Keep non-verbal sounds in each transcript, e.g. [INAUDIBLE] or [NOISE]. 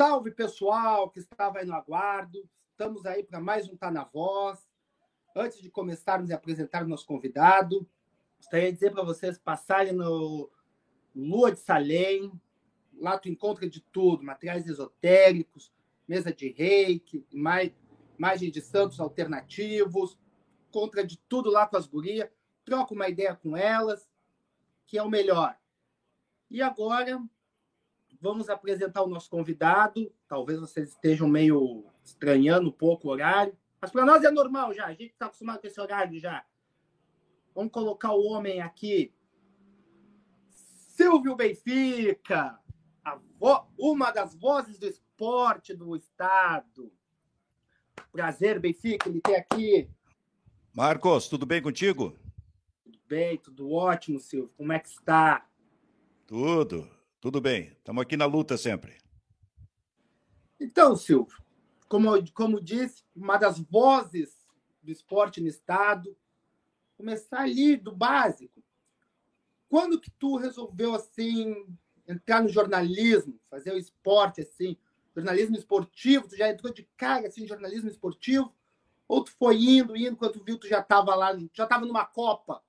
Salve, pessoal que estava aí no aguardo. Estamos aí para mais um Tá na Voz. Antes de começarmos a apresentar o nosso convidado, gostaria de dizer para vocês passarem no Lua de Salem. Lá tu encontra de tudo, materiais esotéricos, mesa de reiki, imagem de santos alternativos, encontra de tudo lá com as gurias, troca uma ideia com elas, que é o melhor. E agora vamos apresentar o nosso convidado. Talvez vocês estejam meio estranhando um pouco o horário, mas para nós é normal já, a gente está acostumado com esse horário já. Vamos colocar o homem aqui. Silvio Benfica, vo... uma das vozes do esporte do estado. Prazer, Benfica, ele tem aqui. Marcos, tudo bem contigo? Tudo bem, tudo ótimo, Silvio. Como é que está? Tudo. Tudo bem, estamos aqui na luta sempre. Então, Silvio, como, como disse, uma das vozes do esporte no Estado, começar ali do básico. Quando que tu resolveu, assim, entrar no jornalismo, fazer o esporte, assim, jornalismo esportivo, tu já entrou de cara, assim, jornalismo esportivo? Ou tu foi indo, indo, quando tu viu, tu já estava lá, já estava numa Copa?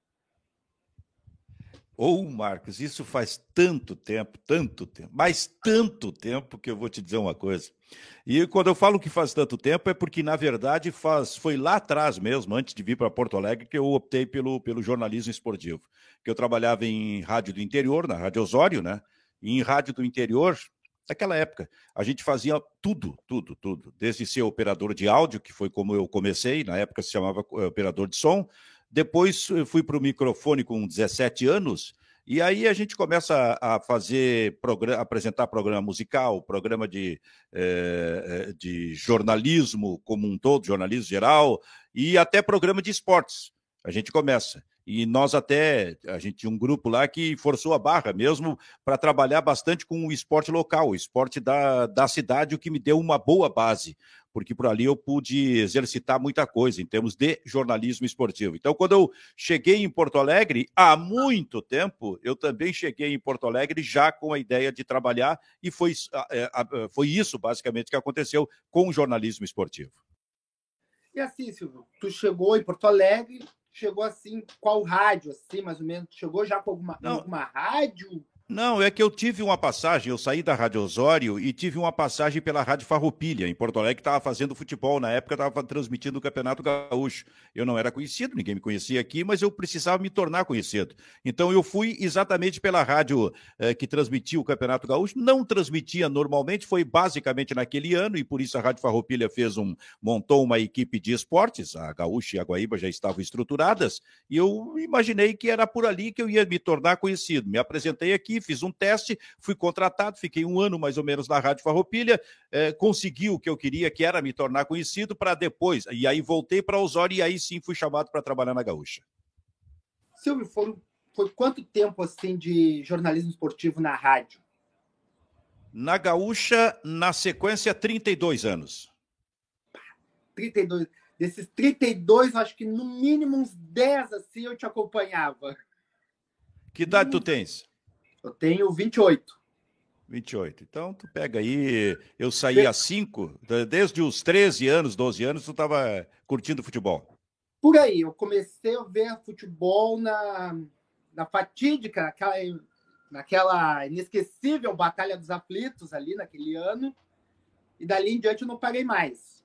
Ou, oh, Marcos, isso faz tanto tempo, tanto tempo, mas tanto tempo que eu vou te dizer uma coisa. E quando eu falo que faz tanto tempo é porque, na verdade, faz, foi lá atrás mesmo, antes de vir para Porto Alegre, que eu optei pelo, pelo jornalismo esportivo. Que eu trabalhava em rádio do interior, na Rádio Osório, né? E em rádio do interior, naquela época, a gente fazia tudo, tudo, tudo. Desde ser operador de áudio, que foi como eu comecei, na época se chamava eh, operador de som, depois fui para o microfone com 17 anos, e aí a gente começa a fazer, programa, apresentar programa musical, programa de, eh, de jornalismo como um todo, jornalismo geral, e até programa de esportes. A gente começa. E nós até, a gente tinha um grupo lá que forçou a barra mesmo para trabalhar bastante com o esporte local, o esporte da, da cidade, o que me deu uma boa base porque por ali eu pude exercitar muita coisa em termos de jornalismo esportivo. Então, quando eu cheguei em Porto Alegre, há muito tempo, eu também cheguei em Porto Alegre já com a ideia de trabalhar, e foi, é, foi isso basicamente que aconteceu com o jornalismo esportivo. E assim, Silvio, tu chegou em Porto Alegre, chegou assim, qual rádio, assim, mais ou menos? Chegou já com alguma, alguma rádio? Não, é que eu tive uma passagem, eu saí da Rádio Osório e tive uma passagem pela Rádio Farroupilha, em Porto Alegre, que estava fazendo futebol. Na época, estava transmitindo o Campeonato Gaúcho. Eu não era conhecido, ninguém me conhecia aqui, mas eu precisava me tornar conhecido. Então, eu fui exatamente pela rádio eh, que transmitia o Campeonato Gaúcho. Não transmitia normalmente, foi basicamente naquele ano, e por isso a Rádio Farroupilha fez um, montou uma equipe de esportes. A Gaúcha e a Guaíba já estavam estruturadas, e eu imaginei que era por ali que eu ia me tornar conhecido. Me apresentei aqui, fiz um teste, fui contratado, fiquei um ano mais ou menos na Rádio Farroupilha, eh, consegui o que eu queria, que era me tornar conhecido, para depois. E aí voltei para Osório e aí sim fui chamado para trabalhar na Gaúcha. Silvio, foi, foi quanto tempo assim de jornalismo esportivo na rádio? Na Gaúcha, na sequência, 32 anos. 32. Desses 32, acho que no mínimo uns 10 assim eu te acompanhava. Que idade hum. tu tens? Eu tenho 28. 28. Então, tu pega aí. Eu saí há 5, desde os 13 anos, 12 anos, tu estava curtindo futebol. Por aí, eu comecei a ver futebol na, na fatídica, naquela, naquela inesquecível Batalha dos Aflitos ali naquele ano. E dali em diante eu não parei mais.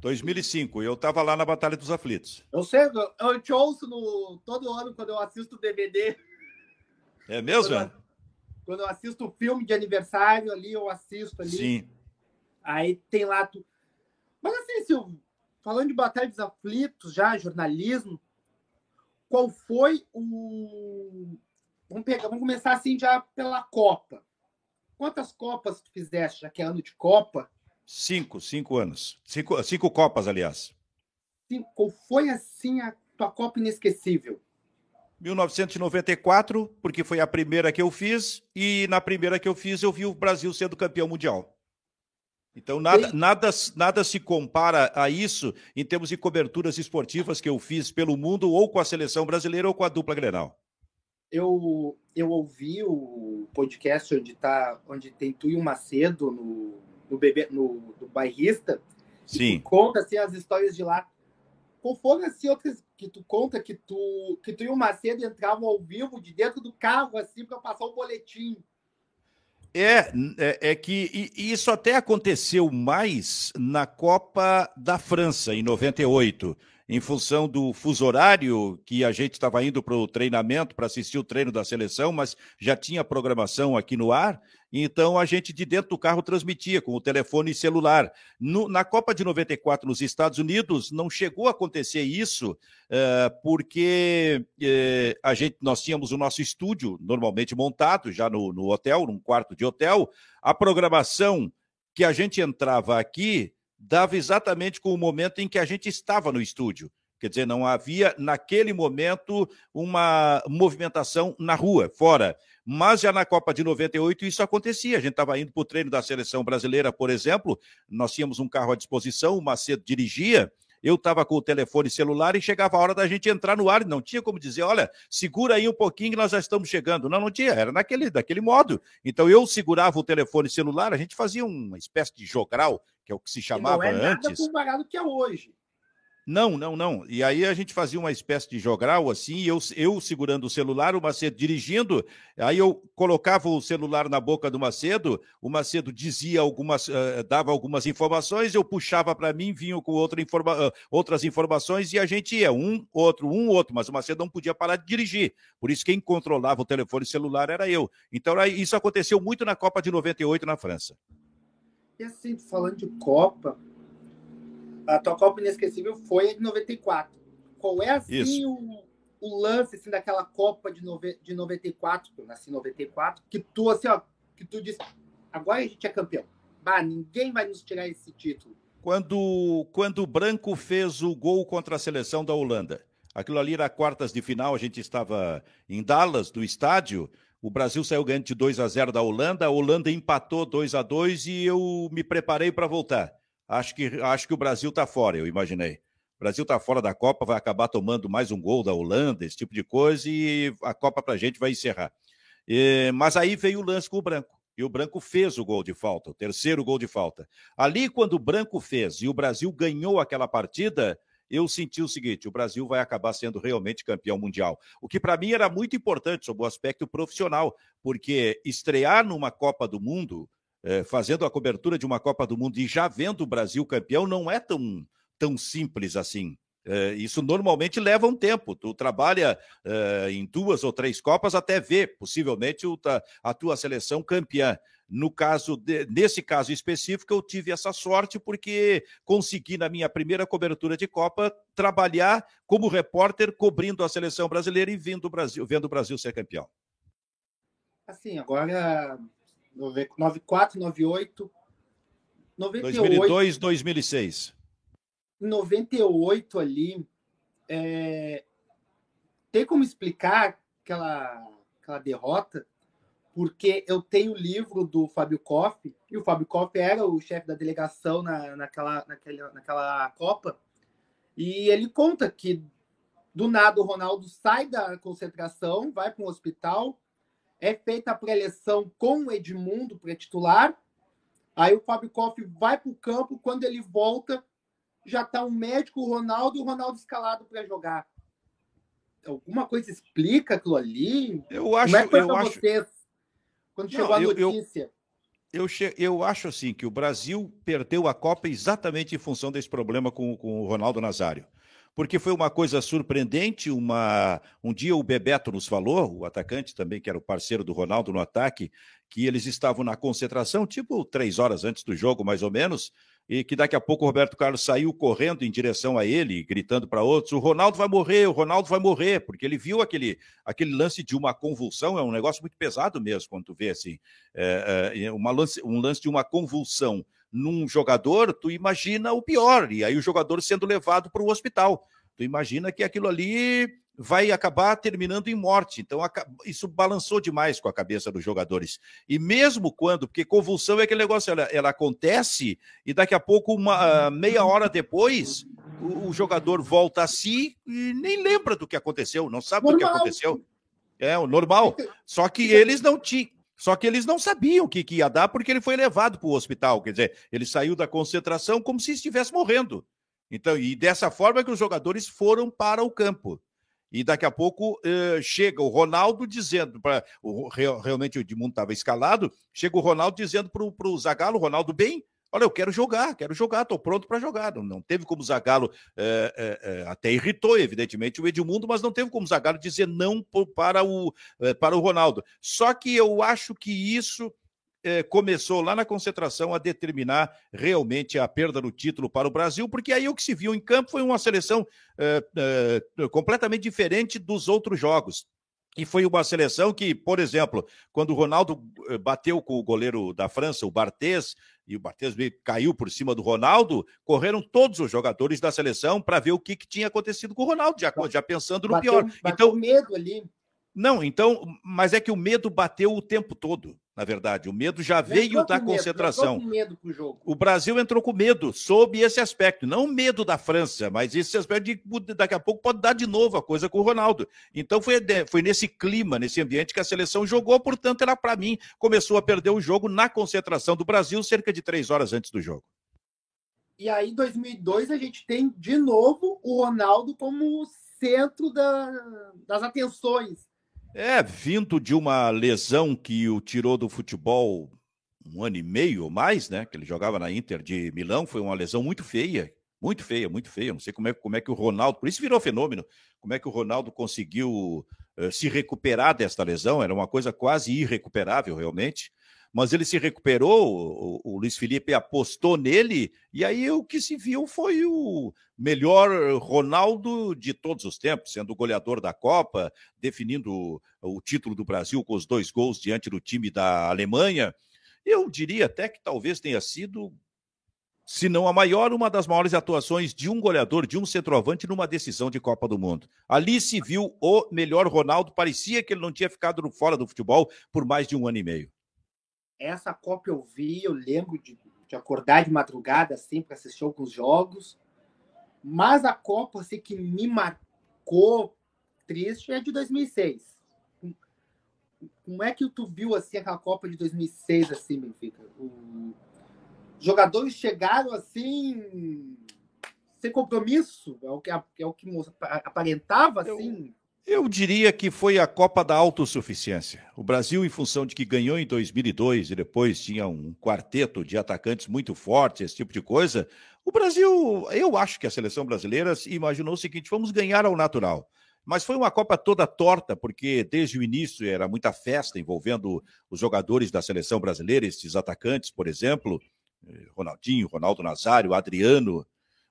2005, eu estava lá na Batalha dos Aflitos. Eu sei, eu te ouço no, todo ano quando eu assisto o DVD é mesmo? Quando, quando eu assisto o filme de aniversário ali, eu assisto ali. Sim. Aí tem lá. Tu... Mas assim, Silvio, falando de Batalha dos Aflitos, já, jornalismo, qual foi o. Vamos pegar, vamos começar assim já pela Copa. Quantas Copas tu fizeste, já que é ano de Copa? Cinco, cinco anos. Cinco, cinco Copas, aliás. Cinco. Qual foi assim a tua Copa inesquecível? 1994, porque foi a primeira que eu fiz, e na primeira que eu fiz eu vi o Brasil sendo campeão mundial. Então, nada, nada, nada se compara a isso em termos de coberturas esportivas que eu fiz pelo mundo, ou com a seleção brasileira, ou com a dupla Grenal. eu, eu ouvi o podcast onde, tá, onde tem tu e o Macedo no, no, bebê, no, no bairrista. Sim. conta assim, as histórias de lá. Qual foram assim, outras que tu conta que tu, que tu e o Macedo entravam ao vivo de dentro do carro assim para passar o boletim? É, é, é, que isso até aconteceu mais na Copa da França, em 98 em função do fuso horário, que a gente estava indo para o treinamento, para assistir o treino da seleção, mas já tinha programação aqui no ar, então a gente de dentro do carro transmitia com o telefone celular. No, na Copa de 94 nos Estados Unidos não chegou a acontecer isso, é, porque é, a gente, nós tínhamos o nosso estúdio normalmente montado já no, no hotel, num quarto de hotel. A programação que a gente entrava aqui dava exatamente com o momento em que a gente estava no estúdio. Quer dizer, não havia, naquele momento, uma movimentação na rua, fora. Mas já na Copa de 98 isso acontecia. A gente estava indo para o treino da seleção brasileira, por exemplo, nós tínhamos um carro à disposição, o Macedo dirigia, eu estava com o telefone celular e chegava a hora da gente entrar no ar, não tinha como dizer, olha, segura aí um pouquinho que nós já estamos chegando. Não, não tinha, era naquele, daquele modo. Então eu segurava o telefone celular, a gente fazia uma espécie de jogral, que é o que se chamava e não é antes. Nada comparado que é hoje. Não, não, não. E aí a gente fazia uma espécie de jogral assim, eu, eu segurando o celular, o Macedo dirigindo, aí eu colocava o celular na boca do Macedo, o Macedo dizia algumas, uh, dava algumas informações, eu puxava para mim, vinha com outra informa uh, outras informações e a gente ia, um, outro, um, outro, mas o Macedo não podia parar de dirigir. Por isso quem controlava o telefone celular era eu. Então isso aconteceu muito na Copa de 98 na França. E assim, falando de Copa, a tua Copa Inesquecível foi a de 94. Qual é, assim, o, o, lance, assim, daquela Copa de, nove, de 94, que eu nasci em 94, que tu, assim, ó, que tu disse, agora a gente é campeão. Bah, ninguém vai nos tirar esse título. Quando, quando o Branco fez o gol contra a seleção da Holanda. Aquilo ali era quartas de final, a gente estava em Dallas, no estádio, o Brasil saiu ganhando de 2 a 0 da Holanda, a Holanda empatou 2 a 2 e eu me preparei para voltar. Acho que, acho que o Brasil está fora, eu imaginei. O Brasil está fora da Copa, vai acabar tomando mais um gol da Holanda, esse tipo de coisa, e a Copa para a gente vai encerrar. E, mas aí veio o lance com o Branco. E o Branco fez o gol de falta, o terceiro gol de falta. Ali, quando o Branco fez e o Brasil ganhou aquela partida, eu senti o seguinte: o Brasil vai acabar sendo realmente campeão mundial. O que para mim era muito importante sob o aspecto profissional, porque estrear numa Copa do Mundo é, fazendo a cobertura de uma Copa do Mundo e já vendo o Brasil campeão não é tão, tão simples assim. É, isso normalmente leva um tempo. Tu trabalha é, em duas ou três Copas até ver, possivelmente, o, a tua seleção campeã. No caso, de, nesse caso específico, eu tive essa sorte porque consegui, na minha primeira cobertura de Copa, trabalhar como repórter, cobrindo a seleção brasileira e vendo o Brasil, vendo o Brasil ser campeão. Assim, agora 94, 98, 98. 2002, 2006. 98 ali, é, tem como explicar aquela, aquela derrota? Porque eu tenho o livro do Fábio Koff, e o Fábio Koff era o chefe da delegação na, naquela, naquela, naquela Copa, e ele conta que do nada o Ronaldo sai da concentração, vai para um hospital, é feita a pré-eleção com o Edmundo para titular. Aí o Fábio Koff vai para o campo, quando ele volta, já está um médico, o Ronaldo, e o Ronaldo escalado para jogar. Alguma coisa explica aquilo ali? Eu acho, Como é que foi para acho... vocês quando Não, chegou a notícia? Eu, eu, eu, eu, acho assim que o Brasil perdeu a Copa exatamente em função desse problema com, com o Ronaldo Nazário porque foi uma coisa surpreendente. Uma... Um dia o Bebeto nos falou, o atacante também, que era o parceiro do Ronaldo no ataque, que eles estavam na concentração, tipo três horas antes do jogo, mais ou menos, e que daqui a pouco o Roberto Carlos saiu correndo em direção a ele, gritando para outros: o Ronaldo vai morrer, o Ronaldo vai morrer, porque ele viu aquele, aquele lance de uma convulsão, é um negócio muito pesado mesmo, quando tu vê assim, é, é, uma lance, um lance de uma convulsão num jogador, tu imagina o pior, e aí o jogador sendo levado para o hospital. Tu imagina que aquilo ali vai acabar terminando em morte. Então, isso balançou demais com a cabeça dos jogadores. E mesmo quando, porque convulsão é aquele negócio, ela, ela acontece e daqui a pouco, uma meia hora depois, o, o, jogador volta a si e nem lembra do que aconteceu, não sabe Normal. do que aconteceu. É, o normal. Só que eles não tinham. Só que eles não sabiam o que, que ia dar porque ele foi levado para o hospital. Quer dizer, ele saiu da concentração como se estivesse morrendo. Então, e dessa forma que os jogadores foram para o campo. E daqui a pouco eh, chega o Ronaldo dizendo, para realmente o Edmundo estava escalado, chega o Ronaldo dizendo para o Zagallo, Ronaldo bem, olha, eu quero jogar, quero jogar, estou pronto para jogar. Não, não, teve como o Zagallo, eh, eh, até irritou, evidentemente, o Edmundo, mas não teve como o Zagallo dizer não para o, para o Ronaldo. Só que eu acho que isso eh, começou lá na concentração a determinar realmente a perda do título para o Brasil, porque aí o que se viu em campo foi uma seleção eh, eh, completamente diferente dos outros jogos. E foi uma seleção que, por exemplo, quando o Ronaldo bateu com o goleiro da França, o Barthez, e o Barthez caiu por cima do Ronaldo, correram todos os jogadores da seleção para ver o que, que, tinha acontecido com o Ronaldo, já, já pensando no bateu, pior. Bateu então medo ali. Não, então, mas é que o medo bateu o tempo todo, na verdade. O medo já veio da concentração. Medo, medo jogo. O Brasil entrou com medo sob esse aspecto, não medo da França, mas esse aspecto de daqui a pouco pode dar de novo a coisa com o Ronaldo. Então foi, foi nesse clima, nesse ambiente que a seleção jogou, portanto, ela, para mim, começou a perder o jogo na concentração do Brasil cerca de três horas antes do jogo. E aí, em 2002, a gente tem de novo o Ronaldo como centro da, das atenções é, vindo de uma lesão que o tirou do futebol um ano e meio ou mais, né? Que ele jogava na Inter de Milão, foi uma lesão muito feia, muito feia, muito feia. Não sei como é, como é que o Ronaldo, por isso virou fenômeno, como é que o Ronaldo conseguiu uh, se recuperar desta lesão, era uma coisa quase irrecuperável, realmente mas ele se recuperou, o, o, Luiz Felipe apostou nele, e aí o que se viu foi o melhor Ronaldo de todos os tempos, sendo o goleador da Copa, definindo o, o título do Brasil com os dois gols diante do time da Alemanha. Eu diria até que talvez tenha sido, se não a maior, uma das maiores atuações de um goleador, de um centroavante numa decisão de Copa do Mundo. Ali se viu o melhor Ronaldo, parecia que ele não tinha ficado fora do futebol por mais de um ano e meio. Essa Copa eu vi, eu lembro de, de acordar de madrugada assim para assistir alguns jogos. Mas a Copa assim, que me marcou triste é de 2006. Como é que tu viu assim aquela Copa de 2006 assim, Benfica? Os jogadores chegaram assim sem compromisso, é o que é o que aparentava assim. Eu diria que foi a Copa da Autossuficiência. O Brasil, em função de que ganhou em 2002 e depois tinha um quarteto de atacantes muito forte, esse tipo de coisa, o Brasil, eu acho que a seleção brasileira imaginou o seguinte: vamos ganhar ao natural. Mas foi uma Copa toda torta, porque desde o início era muita festa envolvendo os jogadores da seleção brasileira, esses atacantes, por exemplo, eh, Ronaldinho, Ronaldo Nazário, Adriano,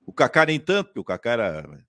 o Kaká nem tanto, porque o Kaká era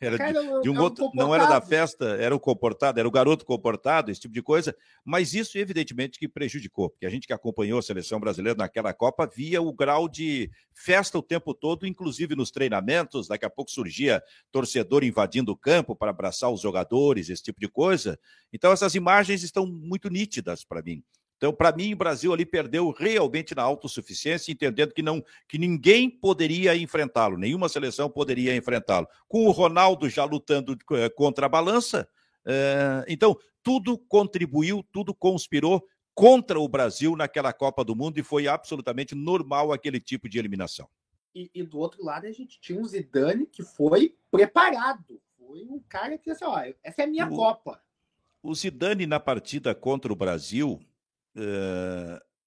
era, de, de, um outro, não era da festa, era o comportado, era o garoto comportado, esse tipo de coisa. Mas isso, evidentemente, que prejudicou, porque a gente que acompanhou a seleção brasileira naquela Copa via o grau de festa o tempo todo, inclusive nos treinamentos. Daqui a pouco surgia torcedor invadindo o campo para abraçar os jogadores, esse tipo de coisa. Então, essas imagens estão muito nítidas para mim. Então, para mim, o Brasil ali perdeu realmente na autossuficiência, entendendo que não que ninguém poderia enfrentá-lo, nenhuma seleção poderia enfrentá-lo. Com o Ronaldo já lutando eh, contra a balança, é, então tudo contribuiu, tudo conspirou contra o Brasil naquela Copa do Mundo e foi absolutamente normal aquele tipo de eliminação. E, e do outro lado a gente tinha o Zidane que foi preparado, foi um cara que assim, ó, essa é a minha o, Copa. O Zidane na partida contra o Brasil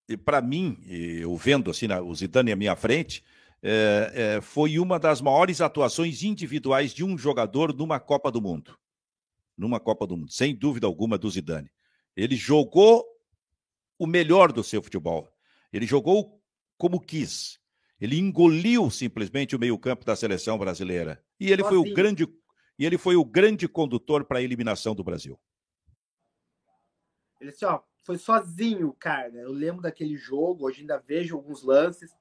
e para mim, eu vendo assim o Zidane à minha frente, é, é, foi uma das maiores atuações individuais de um jogador numa Copa do Mundo. Numa Copa do Mundo, sem dúvida alguma, do Zidane. Ele jogou o melhor do seu futebol. Ele jogou como quis. Ele engoliu simplesmente o meio-campo da seleção brasileira. E ele foi o grande e ele foi o grande condutor para a eliminação do Brasil. Ele disse, ó, foi sozinho, cara. Eu lembro daquele jogo, hoje ainda vejo alguns lances.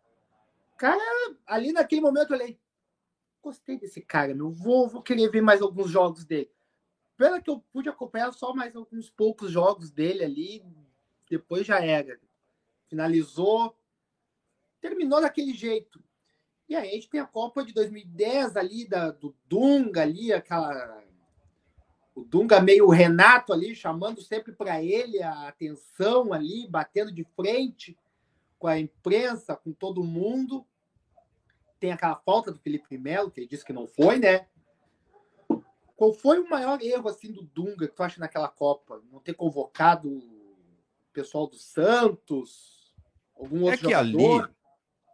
Cara, ali naquele momento eu falei, gostei desse cara, meu. Vou, vou querer ver mais alguns jogos dele. Pela que eu pude acompanhar só mais alguns poucos jogos dele ali, depois já era. Finalizou, terminou daquele jeito. E aí a gente tem a Copa de 2010 ali, da, do Dunga ali, aquela O Dunga meio Renato ali, chamando sempre para ele a atenção ali, batendo de frente com a imprensa, com todo mundo. Tem aquela falta do Felipe Melo, que ele disse que não foi, né? Qual foi o maior erro assim do Dunga que tu acha naquela Copa? Não ter convocado o pessoal do Santos? Algum outro é que jogador? Ali,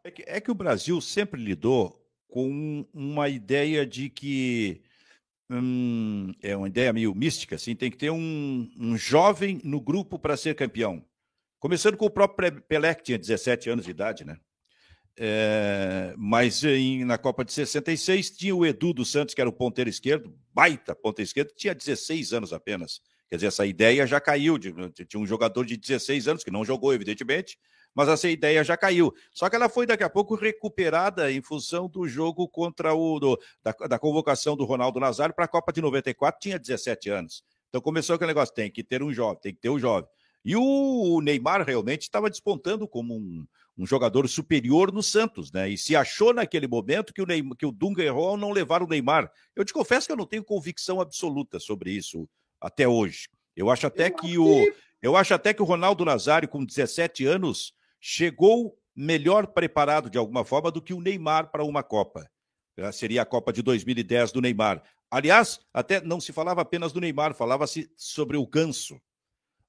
é, que, é que o Brasil sempre lidou com uma ideia de que hum, é uma ideia meio mística, assim, tem que ter um, um jovem no grupo para ser campeão. Começando com o próprio Pelé, que tinha 17 anos de idade, né? É, mas em, na Copa de 66 tinha o Edu dos Santos, que era o ponteiro esquerdo, baita ponteiro esquerdo, tinha 16 anos apenas. Quer dizer, essa ideia já caiu. Tinha um jogador de 16 anos, que não jogou, evidentemente, mas essa ideia já caiu. Só que ela foi daqui a pouco recuperada em função do jogo contra o do, da, da, convocação do Ronaldo Nazário para a Copa de 94, tinha 17 anos. Então começou aquele negócio: tem que ter um jovem, tem que ter um jovem. E o Neymar realmente estava despontando como um, um, jogador superior no Santos, né? E se achou naquele momento que o, Neymar, que o Dunga errou ao não levar o Neymar. Eu te confesso que eu não tenho convicção absoluta sobre isso até hoje. Eu acho até que o eu acho até que o Ronaldo Nazário com 17 anos chegou melhor preparado de alguma forma do que o Neymar para uma Copa. Seria a Copa de 2010 do Neymar. Aliás, até não se falava apenas do Neymar, falava-se sobre o Ganso.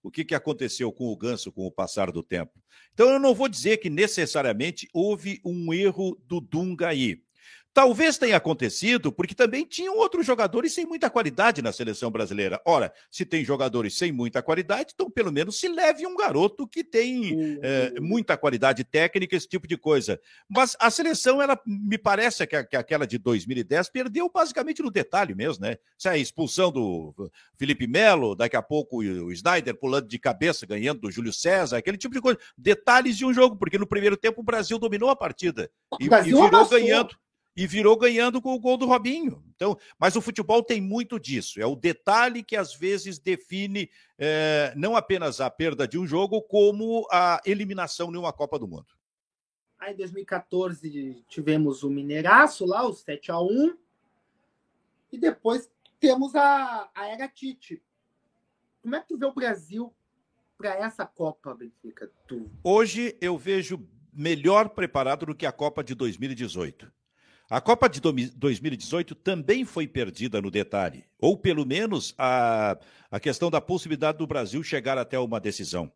O que, que aconteceu com o Ganso com o passar do tempo? Então, eu não vou dizer que necessariamente houve um erro do Dunga aí. Talvez tenha acontecido porque também tinham outros jogadores sem muita qualidade na seleção brasileira. Ora, se tem jogadores sem muita qualidade, então pelo menos se leve um garoto que tem uhum. é, muita qualidade técnica, esse tipo de coisa. Mas a seleção, ela me parece que, que aquela de 2010 perdeu basicamente no detalhe mesmo, né? Se a expulsão do Felipe Melo, daqui a pouco o Snyder pulando de cabeça, ganhando do Júlio César, aquele tipo de coisa. Detalhes de um jogo, porque no primeiro tempo o Brasil dominou a partida e, e virou ganhando e virou ganhando com o gol do Robinho. Então, mas o futebol tem muito disso. É o detalhe que às vezes define é, não apenas a perda de um jogo, como a eliminação em uma Copa do Mundo. Aí em 2014 tivemos o Mineiraço lá, o 7 a 1 E depois temos a, a Era Tite. Como é que tu vê o Brasil para essa Copa, Benfica? Tu... Hoje eu vejo melhor preparado do que a Copa de 2018. A Copa de 2018 também foi perdida no detalhe, ou pelo menos a, a questão da possibilidade do Brasil chegar até uma decisão.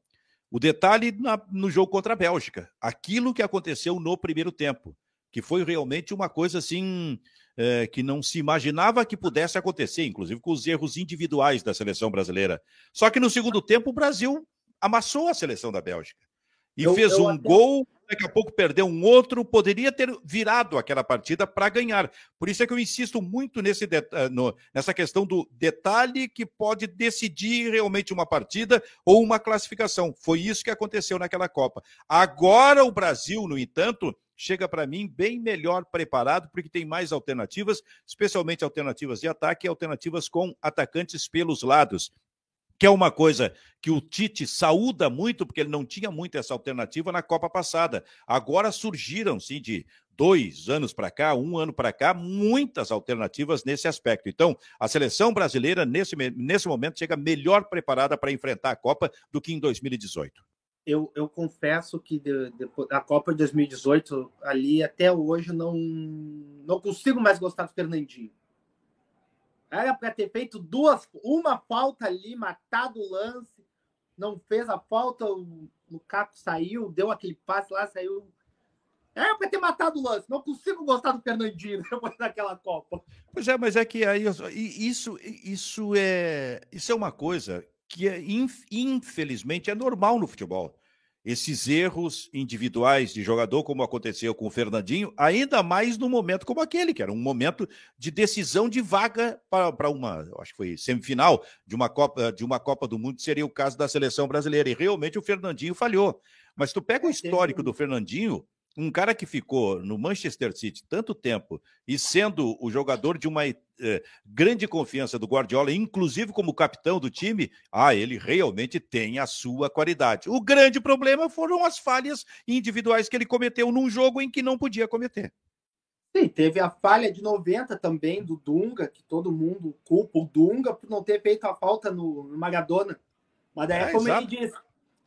O detalhe na, no jogo contra a Bélgica, aquilo que aconteceu no primeiro tempo, que foi realmente uma coisa assim é, que não se imaginava que pudesse acontecer, inclusive com os erros individuais da seleção brasileira. Só que no segundo tempo o Brasil amassou a seleção da Bélgica e eu, fez eu um até... gol daqui a pouco perdeu um outro, poderia ter virado aquela partida para ganhar. Por isso é que eu insisto muito nesse eh, no, nessa questão do detalhe que pode decidir realmente uma partida ou uma classificação. Foi isso que aconteceu naquela Copa. Agora o Brasil, no entanto, chega para mim bem melhor preparado, porque tem mais alternativas, especialmente alternativas de ataque e alternativas com atacantes pelos lados que é uma coisa que o Tite saúda muito, porque ele não tinha muito essa alternativa na Copa passada. Agora surgiram, sim, de dois anos para cá, um ano para cá, muitas alternativas nesse aspecto. Então, a seleção brasileira, nesse, nesse momento, chega melhor preparada para enfrentar a Copa do que em 2018. Eu, eu confesso que de, de, a Copa de 2018, ali até hoje, não, não consigo mais gostar do Fernandinho. Era para ter feito duas, uma falta ali, matado o lance, não fez a falta, o Lukaku saiu, deu aquele passe lá, saiu. Era para ter matado o lance. Não consigo gostar do Fernandinho [LAUGHS] depois daquela Copa. Pois é, mas é que aí isso, isso é isso é uma coisa que é, infelizmente é normal no futebol esses erros individuais de jogador, como aconteceu com o Fernandinho, ainda mais num momento como aquele, que era um momento de decisão de vaga para uma, acho que foi semifinal de uma Copa, de uma Copa do Mundo, seria o caso da seleção brasileira. E realmente o Fernandinho falhou. Mas tu pega o é, histórico do Fernandinho, um cara que ficou no Manchester City tanto tempo e sendo o jogador de uma eh, grande confiança do Guardiola, inclusive como capitão do time, ah, ele realmente tem a sua qualidade. O grande problema foram as falhas individuais que ele cometeu num jogo em que não podia cometer. Sim, teve a falha de 90 também do Dunga, que todo mundo culpa o Dunga por não ter feito a falta no, no Maradona. Mas daí, é, como exato. ele disse,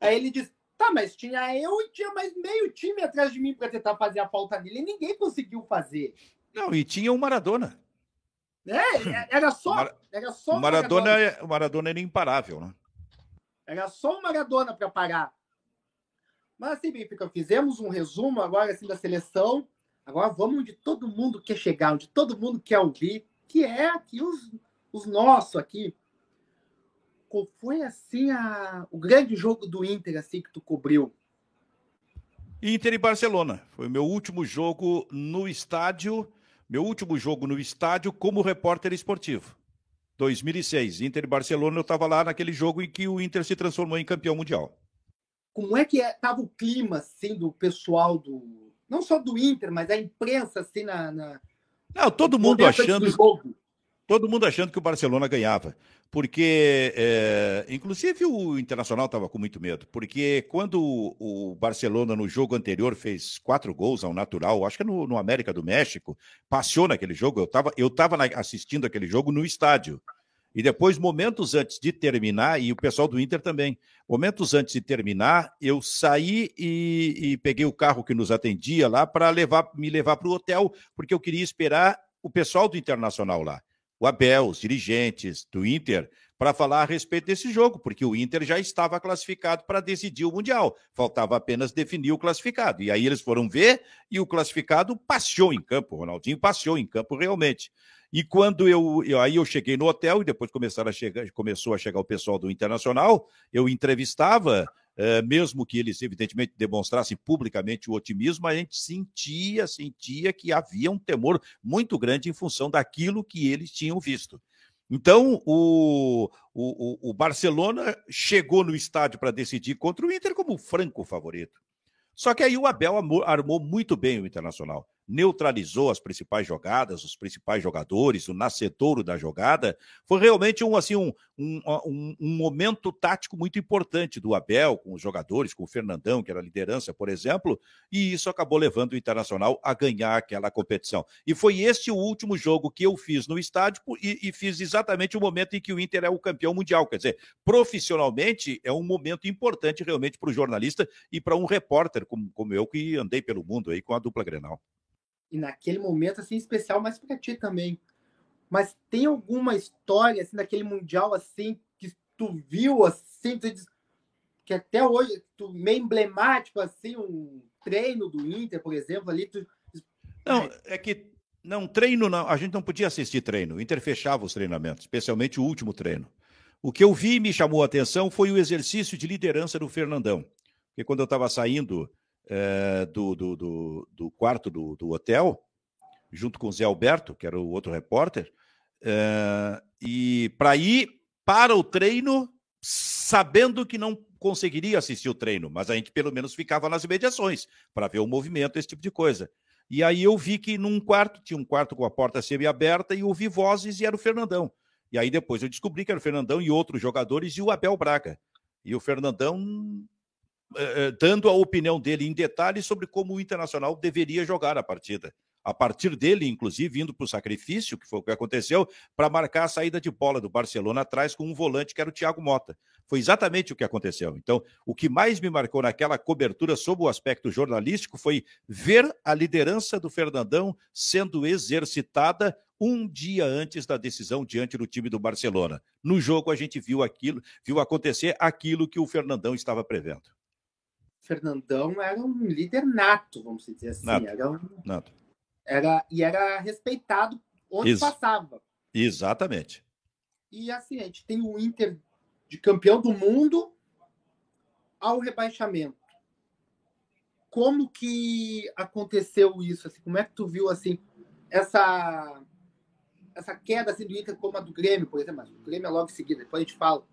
aí ele disse, tá, mas tinha eu e tinha mais meio time atrás de mim para tentar fazer a falta nele, e ninguém conseguiu fazer. Não, e tinha o Maradona. É, era só, era só o Maradona, Maradona. É, o Maradona era imparável, né? Era só o Maradona para parar. Mas assim, Benfica, fizemos um resumo agora assim da seleção. Agora vamos onde todo mundo quer chegar, onde todo mundo quer ouvir, que é aqui os, os nossos aqui. Qual foi assim a, o grande jogo do Inter assim que tu cobriu? Inter e Barcelona. Foi o meu último jogo no estádio, meu último jogo no estádio como repórter esportivo. 2006, Inter e Barcelona, eu estava lá naquele jogo em que o Inter se transformou em campeão mundial. Como é que estava é, o clima assim do pessoal do não só do Inter, mas da imprensa assim na, na... Não, todo mundo achando todo mundo achando que o Barcelona ganhava. Porque, é, inclusive, o Internacional estava com muito medo. Porque quando o Barcelona, no jogo anterior, fez quatro gols ao natural, acho que no, no América do México, passou naquele jogo. Eu estava eu tava assistindo aquele jogo no estádio. E depois, momentos antes de terminar, e o pessoal do Inter também, momentos antes de terminar, eu saí e, e peguei o carro que nos atendia lá para levar, me levar para o hotel, porque eu queria esperar o pessoal do Internacional lá o Abel, os dirigentes do Inter, para falar a respeito desse jogo, porque o Inter já estava classificado para decidir o Mundial. Faltava apenas definir o classificado. E aí eles foram ver e o classificado passeou em campo. O Ronaldinho passeou em campo realmente. E quando eu, eu, aí eu cheguei no hotel e depois começaram a chegar, começou a chegar o pessoal do Internacional, eu entrevistava é, mesmo que eles, evidentemente, demonstrassem publicamente o otimismo, a gente sentia, sentia que havia um temor muito grande em função daquilo que eles tinham visto. Então, o, o, o Barcelona chegou no estádio para decidir contra o Inter como franco favorito. Só que aí o Abel armou muito bem o Internacional neutralizou as principais jogadas, os principais jogadores, o nascedouro da jogada. Foi realmente um, assim, um, um, um, um, momento tático muito importante do Abel, com os jogadores, com o Fernandão, que era a liderança, por exemplo, e isso acabou levando o Internacional a ganhar aquela competição. E foi este o último jogo que eu fiz no estádio e, e fiz exatamente o momento em que o Inter é o campeão mundial. Quer dizer, profissionalmente é um momento importante realmente para o jornalista e para um repórter como, como eu, que andei pelo mundo aí com a dupla Grenal e naquele momento assim especial, mas para ti também. Mas tem alguma história assim daquele mundial assim que tu viu assim, tu diz, que até hoje tu meio emblemático assim um treino do Inter, por exemplo, ali tu Não, é que não treino não, a gente não podia assistir treino. O Inter fechava os treinamentos, especialmente o último treino. O que eu vi e me chamou a atenção foi o exercício de liderança do Fernandão. Porque quando eu estava saindo é, do, do, do, do, quarto do, do, hotel, junto com o Zé Alberto, que era o outro repórter, é, e para ir para o treino, sabendo que não conseguiria assistir o treino, mas a gente pelo menos ficava nas imediações para ver o movimento, esse tipo de coisa. E aí eu vi que num quarto, tinha um quarto com a porta semi-aberta, e ouvi vozes e era o Fernandão. E aí depois eu descobri que era o Fernandão e outros jogadores e o Abel Braga. E o Fernandão dando a opinião dele em detalhes sobre como o Internacional deveria jogar a partida. A partir dele, inclusive, indo para o sacrifício, que foi o que aconteceu, para marcar a saída de bola do Barcelona atrás com um volante que era o Thiago Mota. Foi exatamente o que aconteceu. Então, o que mais me marcou naquela cobertura sob o aspecto jornalístico foi ver a liderança do Fernandão sendo exercitada um dia antes da decisão diante do time do Barcelona. No jogo, a gente viu aquilo, viu acontecer aquilo que o Fernandão estava prevendo. Fernandão era um líder nato, vamos dizer assim. Nato. Era, um, nato. era E era respeitado onde Isso. passava. Exatamente. E assim, a gente tem o Inter de campeão do mundo ao rebaixamento. Como que aconteceu isso? Assim, como é que tu viu assim essa essa queda assim, do Inter como a do Grêmio, por exemplo? O Grêmio é logo em seguida, depois a gente fala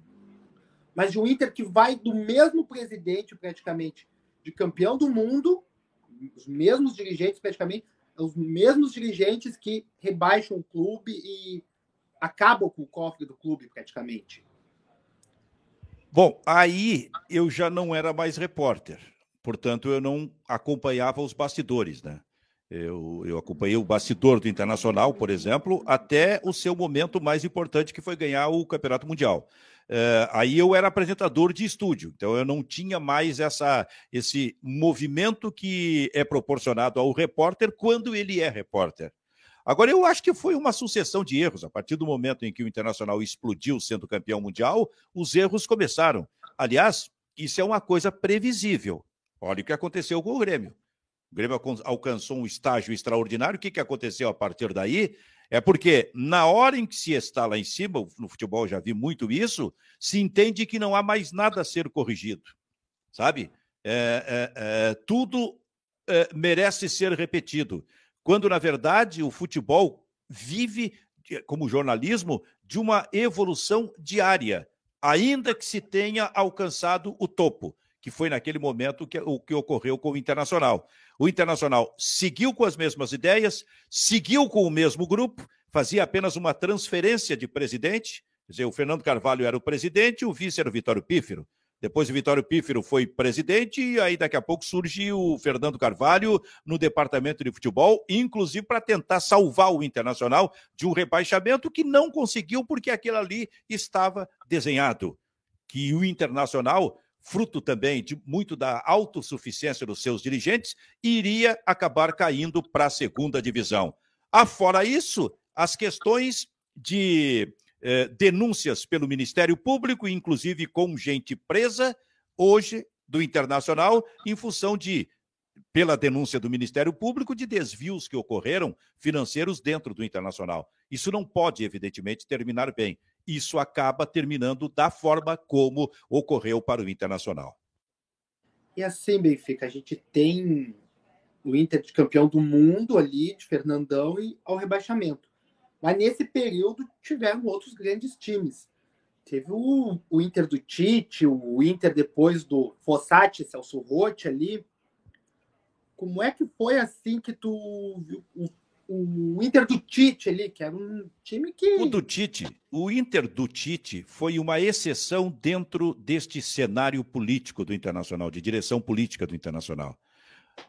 mas de um Inter que vai do mesmo presidente, praticamente, de campeão do mundo, os mesmos dirigentes, praticamente, os mesmos dirigentes que rebaixam o clube e acabam com o cofre do clube, praticamente. Bom, aí eu já não era mais repórter, portanto, eu não acompanhava os bastidores, né? Eu, eu acompanhei o bastidor do Internacional, por exemplo, até o seu momento mais importante, que foi ganhar o Campeonato Mundial. Uh, aí eu era apresentador de estúdio, então eu não tinha mais essa, esse movimento que é proporcionado ao repórter quando ele é repórter. Agora, eu acho que foi uma sucessão de erros. A partir do momento em que o Internacional explodiu sendo campeão mundial, os erros começaram. Aliás, isso é uma coisa previsível. Olha o que aconteceu com o Grêmio. O Grêmio alcançou um estágio extraordinário. O que, que aconteceu a partir daí? É porque, na hora em que se está lá em cima, no futebol já vi muito isso, se entende que não há mais nada a ser corrigido. Sabe? É, é, é, tudo é, merece ser repetido. Quando, na verdade, o futebol vive, como jornalismo, de uma evolução diária, ainda que se tenha alcançado o topo que foi naquele momento que, o que ocorreu com o Internacional. O Internacional seguiu com as mesmas ideias, seguiu com o mesmo grupo, fazia apenas uma transferência de presidente. Quer dizer, o Fernando Carvalho era o presidente, o vice era o Vitório Pífero. Depois o Vitório Pífero foi presidente e aí daqui a pouco surge o Fernando Carvalho no departamento de futebol, inclusive para tentar salvar o Internacional de um rebaixamento que não conseguiu porque aquilo ali estava desenhado. Que o Internacional fruto também de muito da autossuficiência dos seus dirigentes, iria acabar caindo para a segunda divisão. Afora isso, as questões de eh, denúncias pelo Ministério Público, inclusive com gente presa, hoje do Internacional, em função de, pela denúncia do Ministério Público, de desvios que ocorreram financeiros dentro do Internacional. Isso não pode, evidentemente, terminar bem isso acaba terminando da forma como ocorreu para o Internacional. E assim, Benfica, a gente tem o Inter de campeão do mundo ali, de Fernandão, e ao rebaixamento. Mas nesse período tiveram outros grandes times. Teve o, o Inter do Tite, o Inter depois do Fossati, Celso Rotti ali. Como é que foi assim que tu viu o o Inter do Tite ali, que era um time que. O do Tite, o Inter do Tite foi uma exceção dentro deste cenário político do Internacional, de direção política do Internacional.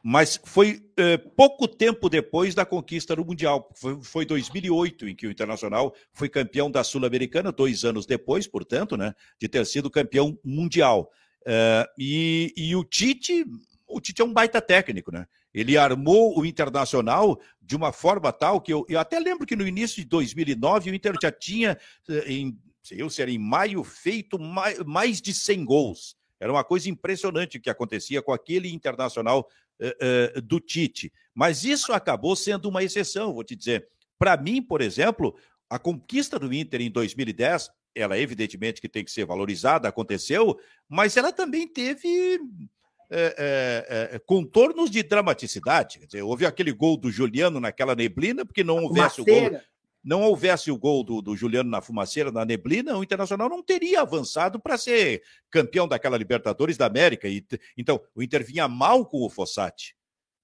Mas foi eh, pouco tempo depois da conquista do Mundial. Foi, foi 2008 em que o Internacional foi campeão da Sul-Americana, dois anos depois, portanto, né, de ter sido campeão mundial. Uh, e, e o Tite, o Tite é um baita técnico, né? Ele armou o Internacional de uma forma tal que eu, eu até lembro que no início de 2009 o Inter já tinha, eh, em, sei eu se era em maio, feito mais, mais de 100 gols. Era uma coisa impressionante o que acontecia com aquele Internacional uh, uh, do Tite. Mas isso acabou sendo uma exceção, vou te dizer. Para mim, por exemplo, a conquista do Inter em 2010 ela evidentemente que tem que ser valorizada, aconteceu, mas ela também teve é, é, é, contornos de dramaticidade. Quer dizer, houve aquele gol do Juliano naquela neblina, porque não houvesse o gol. Não houvesse o gol do, do Juliano na fumaceira, na neblina, o Internacional não teria avançado para ser campeão daquela Libertadores da América. E, então, o Inter vinha mal com o Fossati.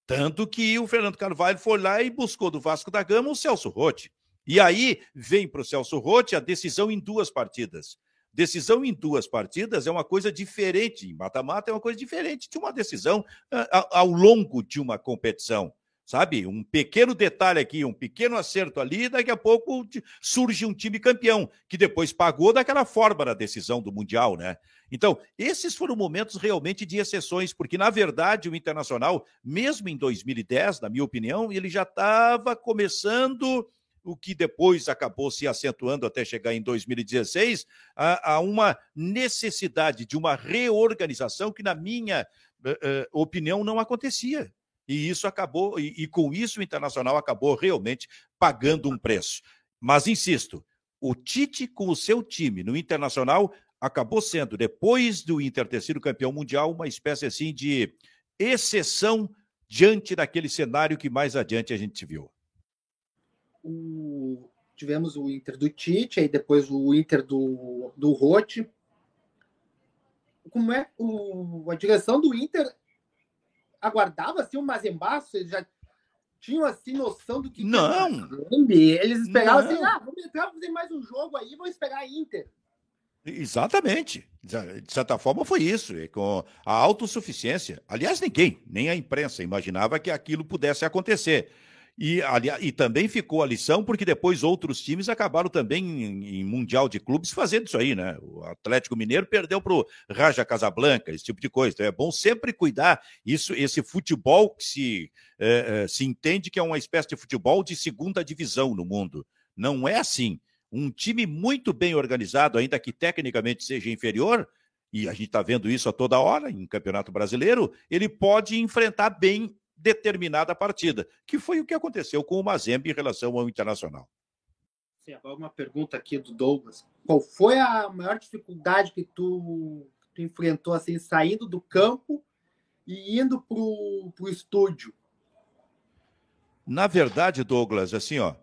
Tanto que o Fernando Carvalho foi lá e buscou do Vasco da Gama o Celso Rotti. E aí vem para o Celso Rotti a decisão em duas partidas. Decisão em duas partidas é uma coisa diferente, em mata-mata é uma coisa diferente de uma decisão uh, ao longo de uma competição. Sabe? Um pequeno detalhe aqui, um pequeno acerto ali, daqui a pouco surge um time campeão, que depois pagou daquela forma na decisão do Mundial, né? Então, esses foram momentos realmente de exceções, porque, na verdade, o Internacional, mesmo em 2010, na minha opinião, ele já estava começando o que depois acabou se acentuando até chegar em 2016, a, a uma necessidade de uma reorganização que, na minha uh, opinião, não acontecia. E isso acabou, e, e com isso o Internacional acabou realmente pagando um preço. Mas insisto, o Tite com o seu time no Internacional acabou sendo, depois do Inter ter sido campeão mundial, uma espécie assim de exceção diante daquele cenário que mais adiante a gente viu o, tivemos o Inter do Tite, aí depois o Inter do, do Rote. Como é o, a direção do Inter aguardava assim um Mazembaço? Eles já tinham assim noção do que não eles esperavam assim, ah, vamos entrar, fazer mais um jogo aí, vamos esperar a Inter. Exatamente. De certa forma foi isso, com a autossuficiência. Aliás, ninguém, nem a imprensa, imaginava que aquilo pudesse acontecer. E, e também ficou a lição, porque depois outros times acabaram também em, em, Mundial de Clubes fazendo isso aí, né? O Atlético Mineiro perdeu para o Raja Casablanca, esse tipo de coisa. Então é bom sempre cuidar. Isso, esse futebol que se, é, é, se entende que é uma espécie de futebol de segunda divisão no mundo. Não é assim. Um time muito bem organizado, ainda que tecnicamente seja inferior, e a gente está vendo isso a toda hora em Campeonato Brasileiro, ele pode enfrentar bem determinada partida, que foi o que aconteceu com o Mazembe em relação ao Internacional. Agora uma pergunta aqui do Douglas. Qual foi a maior dificuldade que tu, tu enfrentou assim, saindo do campo e indo para o estúdio? Na verdade, Douglas, assim, ó,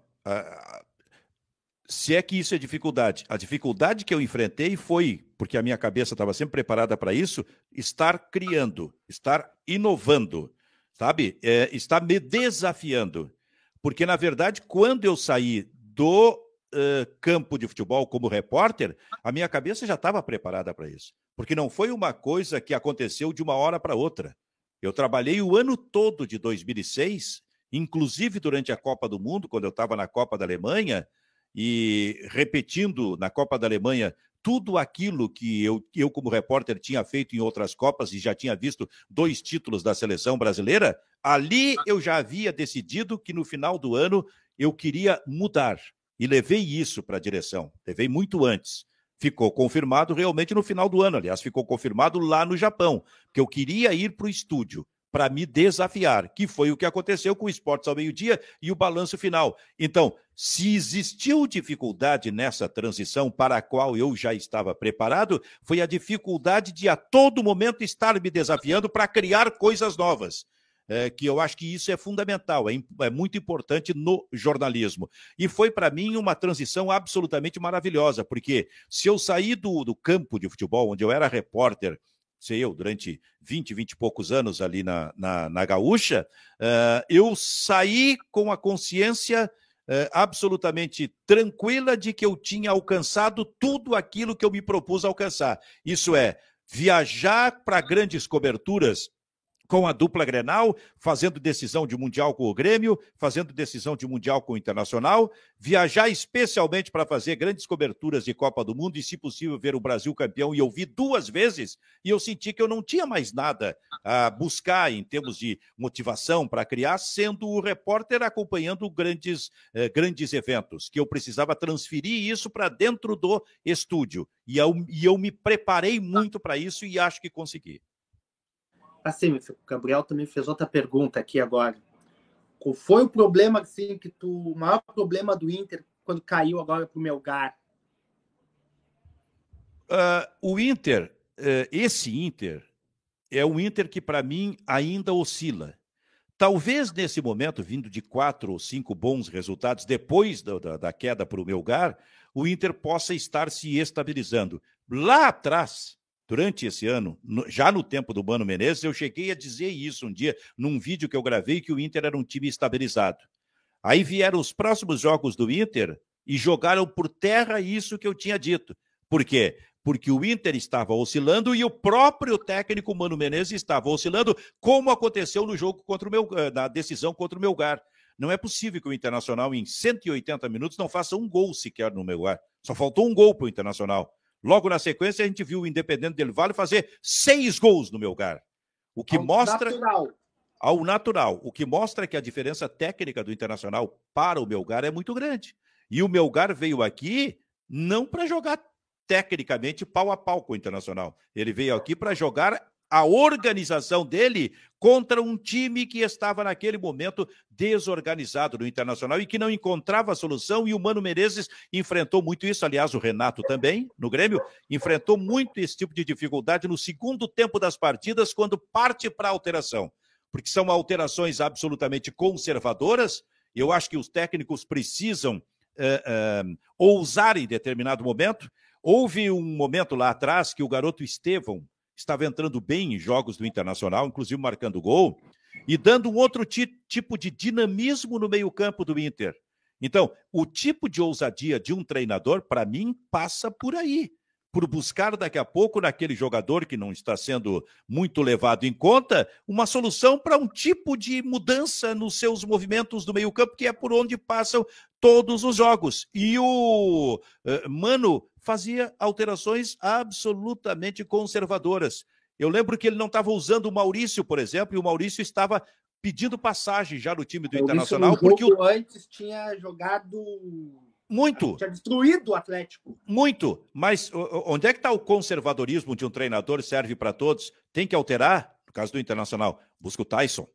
se é que isso é dificuldade. A dificuldade que eu enfrentei foi, porque a minha cabeça estava sempre preparada para isso, estar criando, estar inovando sabe? É, está me desafiando. Porque, na verdade, quando eu saí do uh, campo de futebol como repórter, a minha cabeça já estava preparada para isso. Porque não foi uma coisa que aconteceu de uma hora para outra. Eu trabalhei o ano todo de 2006, inclusive durante a Copa do Mundo, quando eu estava na Copa da Alemanha, e repetindo na Copa da Alemanha tudo aquilo que eu, eu, como repórter, tinha feito em outras Copas e já tinha visto dois títulos da seleção brasileira, ali eu já havia decidido que no final do ano eu queria mudar. E levei isso para a direção, levei muito antes. Ficou confirmado realmente no final do ano, aliás, ficou confirmado lá no Japão, que eu queria ir para o estúdio para me desafiar, que foi o que aconteceu com o Esportes ao meio-dia e o balanço final. Então, se existiu dificuldade nessa transição para a qual eu já estava preparado, foi a dificuldade de a todo momento estar me desafiando para criar coisas novas. É, que eu acho que isso é fundamental, é, é muito importante no jornalismo. E foi para mim uma transição absolutamente maravilhosa, porque se eu sair do, do campo de futebol, onde eu era repórter, sei eu, durante 20, 20 e poucos anos ali na, na, na Gaúcha, uh, eu saí com a consciência uh, absolutamente tranquila de que eu tinha alcançado tudo aquilo que eu me propus alcançar. Isso é, viajar para grandes coberturas com a dupla Grenal, fazendo decisão de Mundial com o Grêmio, fazendo decisão de Mundial com o Internacional, viajar especialmente para fazer grandes coberturas de Copa do Mundo e, se possível, ver o Brasil campeão. E eu vi duas vezes e eu senti que eu não tinha mais nada a buscar em termos de motivação para criar, sendo o repórter acompanhando grandes, eh, grandes eventos, que eu precisava transferir isso para dentro do estúdio. E eu, e eu me preparei muito para isso e acho que consegui. Assim, o Gabriel também fez outra pergunta aqui agora. Qual foi o problema, assim, que tu, o maior problema do Inter quando caiu agora para o Melgar? Uh, o Inter, uh, esse Inter, é um Inter que para mim ainda oscila. Talvez nesse momento, vindo de quatro ou cinco bons resultados depois da, da, da queda para o Melgar, o Inter possa estar se estabilizando. Lá atrás, durante esse ano, no, já no tempo do Mano Menezes, eu cheguei a dizer isso um dia, num vídeo que eu gravei, que o Inter era um time estabilizado. Aí vieram os próximos jogos do Inter e jogaram por terra isso que eu tinha dito. Por quê? Porque o Inter estava oscilando e o próprio técnico Mano Menezes estava oscilando, como aconteceu no jogo contra o meu, eh, na decisão contra o Melgar. Não é possível que o Internacional, em 180 minutos, não faça um gol sequer no Melgar. Só faltou um gol para o Internacional. Logo na sequência, a gente viu o Independente del Vale fazer seis gols no Melgar. O que ao mostra. Natural. Ao natural. O que mostra que a diferença técnica do Internacional para o Melgar é muito grande. E o Melgar veio aqui não para jogar tecnicamente pau a pau com o Internacional. Ele veio aqui para jogar a organização dele contra um time que estava naquele momento desorganizado no Internacional e que não encontrava solução e o Mano Menezes enfrentou muito isso, aliás o Renato também, no Grêmio, enfrentou muito esse tipo de dificuldade no segundo tempo das partidas quando parte para alteração, porque são alterações absolutamente conservadoras, eu acho que os técnicos precisam uh, uh, ousar em determinado momento, houve um momento lá atrás que o garoto Estevão, estava entrando bem em jogos do Internacional, inclusive marcando gol, e dando um outro tipo de dinamismo no meio-campo do Inter. Então, o tipo de ousadia de um treinador, para mim, passa por aí. por buscar daqui a pouco naquele jogador que não está sendo muito levado em conta uma solução para um tipo de mudança nos seus movimentos do meio-campo, que é por onde passam todos os jogos. E o uh, Mano fazia alterações absolutamente conservadoras. Eu lembro que ele não estava usando o Maurício, por exemplo, e o Maurício estava pedindo passagem já no time do Internacional. porque o... antes tinha jogado muito. Tinha destruído o Atlético. Muito. Mas onde é que está o conservadorismo de um treinador serve para todos? Tem que alterar? No caso do Internacional, busca o Tyson.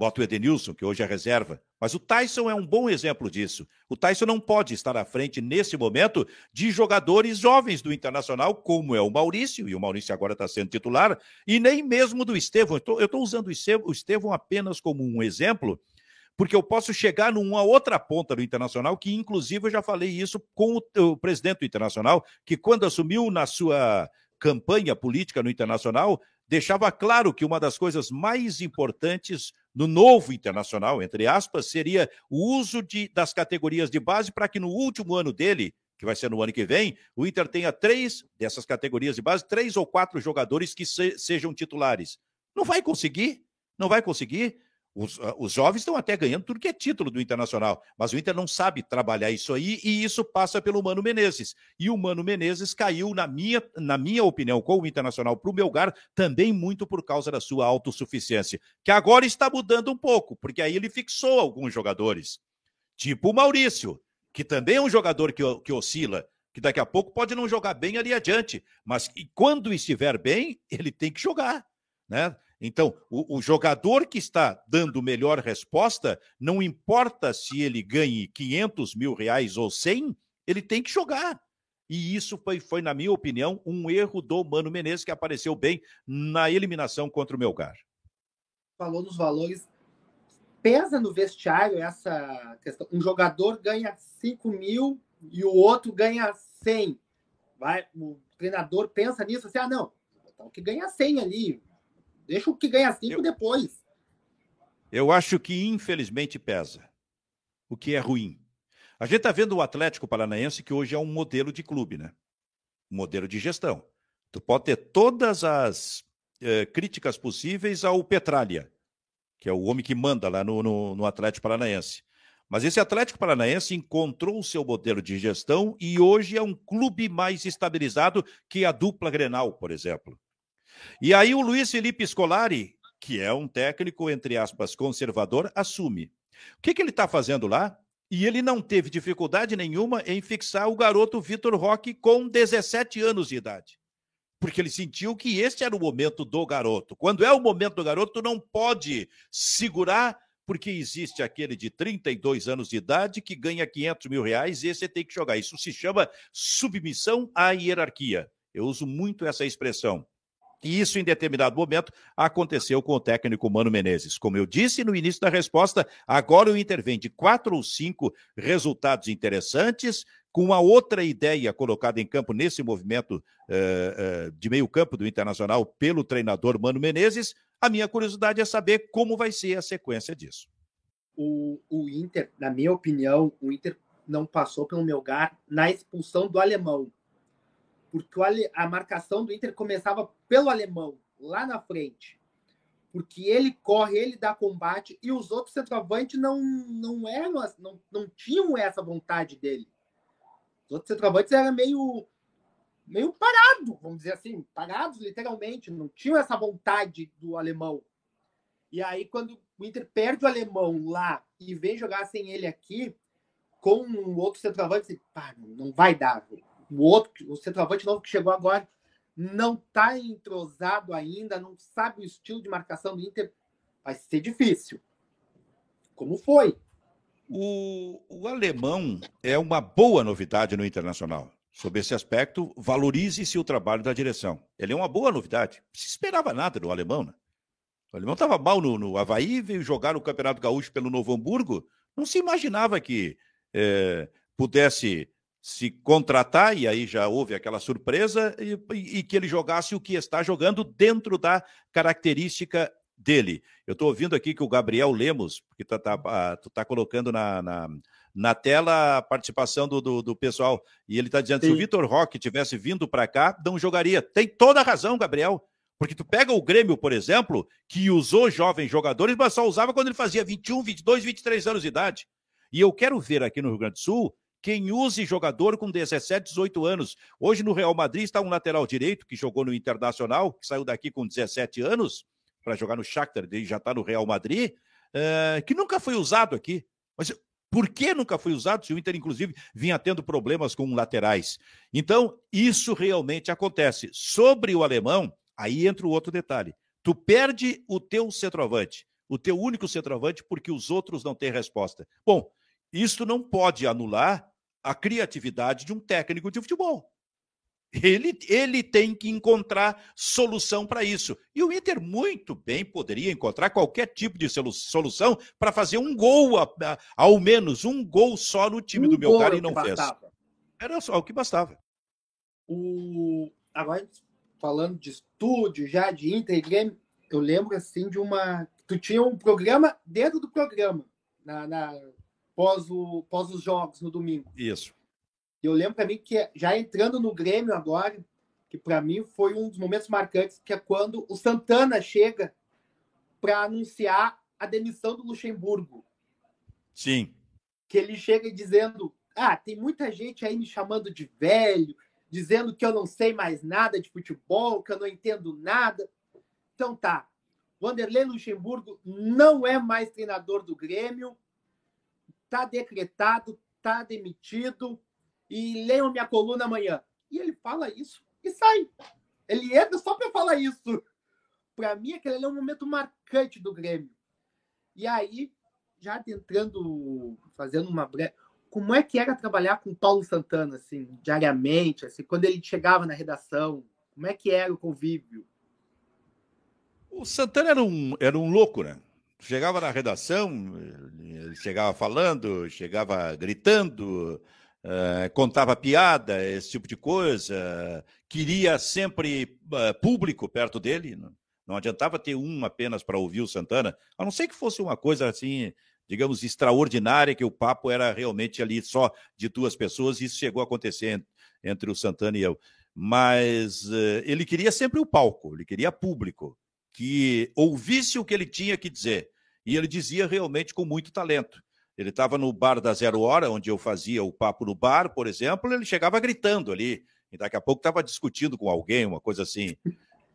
Bota o Edenilson, que hoje é reserva. Mas o Tyson é um bom exemplo disso. O Tyson não pode estar à frente, nesse momento, de jogadores jovens do Internacional, como é o Maurício, e o Maurício agora está sendo titular, e nem mesmo do Estevão. Eu estou usando o Estevão apenas como um exemplo, porque eu posso chegar numa outra ponta do Internacional, que inclusive eu já falei isso com o, o presidente do Internacional, que quando assumiu na sua campanha política no Internacional, deixava claro que uma das coisas mais importantes no novo internacional, entre aspas, seria o uso de, das categorias de base para que no último ano dele, que vai ser no ano que vem, o Inter tenha três dessas categorias de base, três ou quatro jogadores que se, sejam titulares. Não vai conseguir, não vai conseguir. Os, ah, os, jovens estão até ganhando tudo que é título do Internacional, mas o Inter não sabe trabalhar isso aí e isso passa pelo Mano Menezes. E o Mano Menezes caiu, na minha, na minha opinião, com o Internacional para o Melgar, também muito por causa da sua autossuficiência, que agora está mudando um pouco, porque aí ele fixou alguns jogadores, tipo o Maurício, que também é um jogador que, que oscila, que daqui a pouco pode não jogar bem ali adiante, mas quando estiver bem, ele tem que jogar. Né? Então, o, o, jogador que está dando melhor resposta, não importa se ele ganhe 500 mil reais ou 100, ele tem que jogar. E isso foi, foi, na minha opinião, um erro do Mano Menezes, que apareceu bem na eliminação contra o Melgar. Falou nos valores. Pesa no vestiário essa questão. Um jogador ganha 5 mil e o outro ganha 100. Vai, o treinador pensa nisso assim: ah, não, então que ganha 100 ali Deixa o que ganha cinco eu, depois. Eu acho que infelizmente pesa. O que é ruim. A gente está vendo o Atlético Paranaense, que hoje é um modelo de clube, né? Um modelo de gestão. Tu pode ter todas as eh, críticas possíveis ao Petralha, que é o homem que manda lá no, no, no Atlético Paranaense. Mas esse Atlético Paranaense encontrou o seu modelo de gestão e hoje é um clube mais estabilizado que a dupla Grenal, por exemplo. E aí o Luiz Felipe Scolari, que é um técnico, entre aspas, conservador, assume. O que, que ele está fazendo lá? E ele não teve dificuldade nenhuma em fixar o garoto Vitor Roque com 17 anos de idade. Porque ele sentiu que este era o momento do garoto. Quando é o momento do garoto, não pode segurar, porque existe aquele de 32 anos de idade que ganha 500 mil reais e esse tem que jogar. Isso se chama submissão à hierarquia. Eu uso muito essa expressão. E isso, em determinado momento, aconteceu com o técnico Mano Menezes. Como eu disse no início da resposta, agora o Inter vem de quatro ou cinco resultados interessantes, com uma outra ideia colocada em campo nesse movimento uh, uh, de meio campo do Internacional pelo treinador Mano Menezes. A minha curiosidade é saber como vai ser a sequência disso. O, o Inter, na minha opinião, o Inter não passou pelo Melgar na expulsão do alemão porque a marcação do Inter começava pelo alemão, lá na frente. Porque ele corre, ele dá combate, e os outros centroavantes não, não eram, não, não tinham essa vontade dele. Os outros centroavantes eram meio, meio parado, vamos dizer assim, parados literalmente, não tinham essa vontade do alemão. E aí, quando o Inter perde o alemão lá e vem jogar sem ele aqui, com um outro centroavante, pá, não vai dar, o outro, o centroavante novo que chegou agora, não está entrosado ainda, não sabe o estilo de marcação do Inter, vai ser difícil. Como foi? O, o alemão é uma boa novidade no Internacional. Sob esse aspecto, valorize-se o trabalho da direção. Ele é uma boa novidade. Não se esperava nada do alemão, né? O alemão estava mal no, no Havaí, veio jogar no Campeonato Gaúcho pelo Novo Hamburgo. Não se imaginava que é, pudesse se contratar, e aí já houve aquela surpresa, e, e, que ele jogasse o que está jogando dentro da característica dele. Eu estou ouvindo aqui que o Gabriel Lemos, que tá, tá, ah, tu está colocando na, na, na tela a participação do, do, do pessoal. E ele está dizendo: Sim. se o Vitor Roque tivesse vindo para cá, não jogaria. Tem toda a razão, Gabriel. Porque tu pega o Grêmio, por exemplo, que usou jovens jogadores, mas só usava quando ele fazia 21, 22, 23 anos de idade. E eu quero ver aqui no Rio Grande do Sul quem use jogador com 17, 18 anos. Hoje no Real Madrid está um lateral direito que jogou no Internacional, que saiu daqui com 17 anos para jogar no Shakhtar, ele já está no Real Madrid, uh, que nunca foi usado aqui. Mas por que nunca foi usado? Se o Inter, inclusive, vinha tendo problemas com laterais. Então, isso realmente acontece. Sobre o alemão, aí entra o outro detalhe. Tu perde o teu centroavante, o teu único centroavante, porque os outros não têm resposta. Bom, isso não pode anular a criatividade de um técnico de futebol. Ele, ele tem que encontrar solução para isso. E o Inter muito bem poderia encontrar qualquer tipo de solução para fazer um gol, ao menos um gol só no time um do meu cara e não fez. Bastava. Era só o que bastava. O... Agora, falando de estúdio, já de Inter e Grêmio, eu lembro assim de uma. Tu tinha um programa dentro do programa, na, na... Pós, o... pós os jogos no domingo. Isso. Eu lembro para mim que já entrando no Grêmio agora, que para mim foi um dos momentos marcantes, que é quando o Santana chega para anunciar a demissão do Luxemburgo. Sim. Que ele chega dizendo: "Ah, tem muita gente aí me chamando de velho, dizendo que eu não sei mais nada de futebol, que eu não entendo nada". Então tá. Vanderlei Luxemburgo não é mais treinador do Grêmio. Tá decretado, tá demitido e leiam minha coluna amanhã. E ele fala isso e sai. Ele entra só para falar isso. Para mim, aquele é um momento marcante do Grêmio. E aí, já adentrando, fazendo uma breve. Como é que era trabalhar com Paulo Santana, assim, diariamente, assim, quando ele chegava na redação? Como é que era o convívio? O Santana era um, era um louco, né? Chegava na redação, chegava falando, chegava gritando, Uh, contava piada, esse tipo de coisa, queria sempre uh, público perto dele. Não, adiantava ter um apenas para ouvir o Santana, a não ser que fosse uma coisa assim, digamos, extraordinária, que o papo era realmente ali só de duas pessoas, e isso chegou a acontecer entre o Santana e eu. Mas uh, ele queria sempre o palco, ele queria público, que ouvisse o que ele tinha que dizer. E ele dizia realmente com muito talento. Ele estava no bar da Zero Hora, onde eu fazia o papo no bar, por exemplo, ele chegava gritando ali, e daqui a pouco estava discutindo com alguém, uma coisa assim.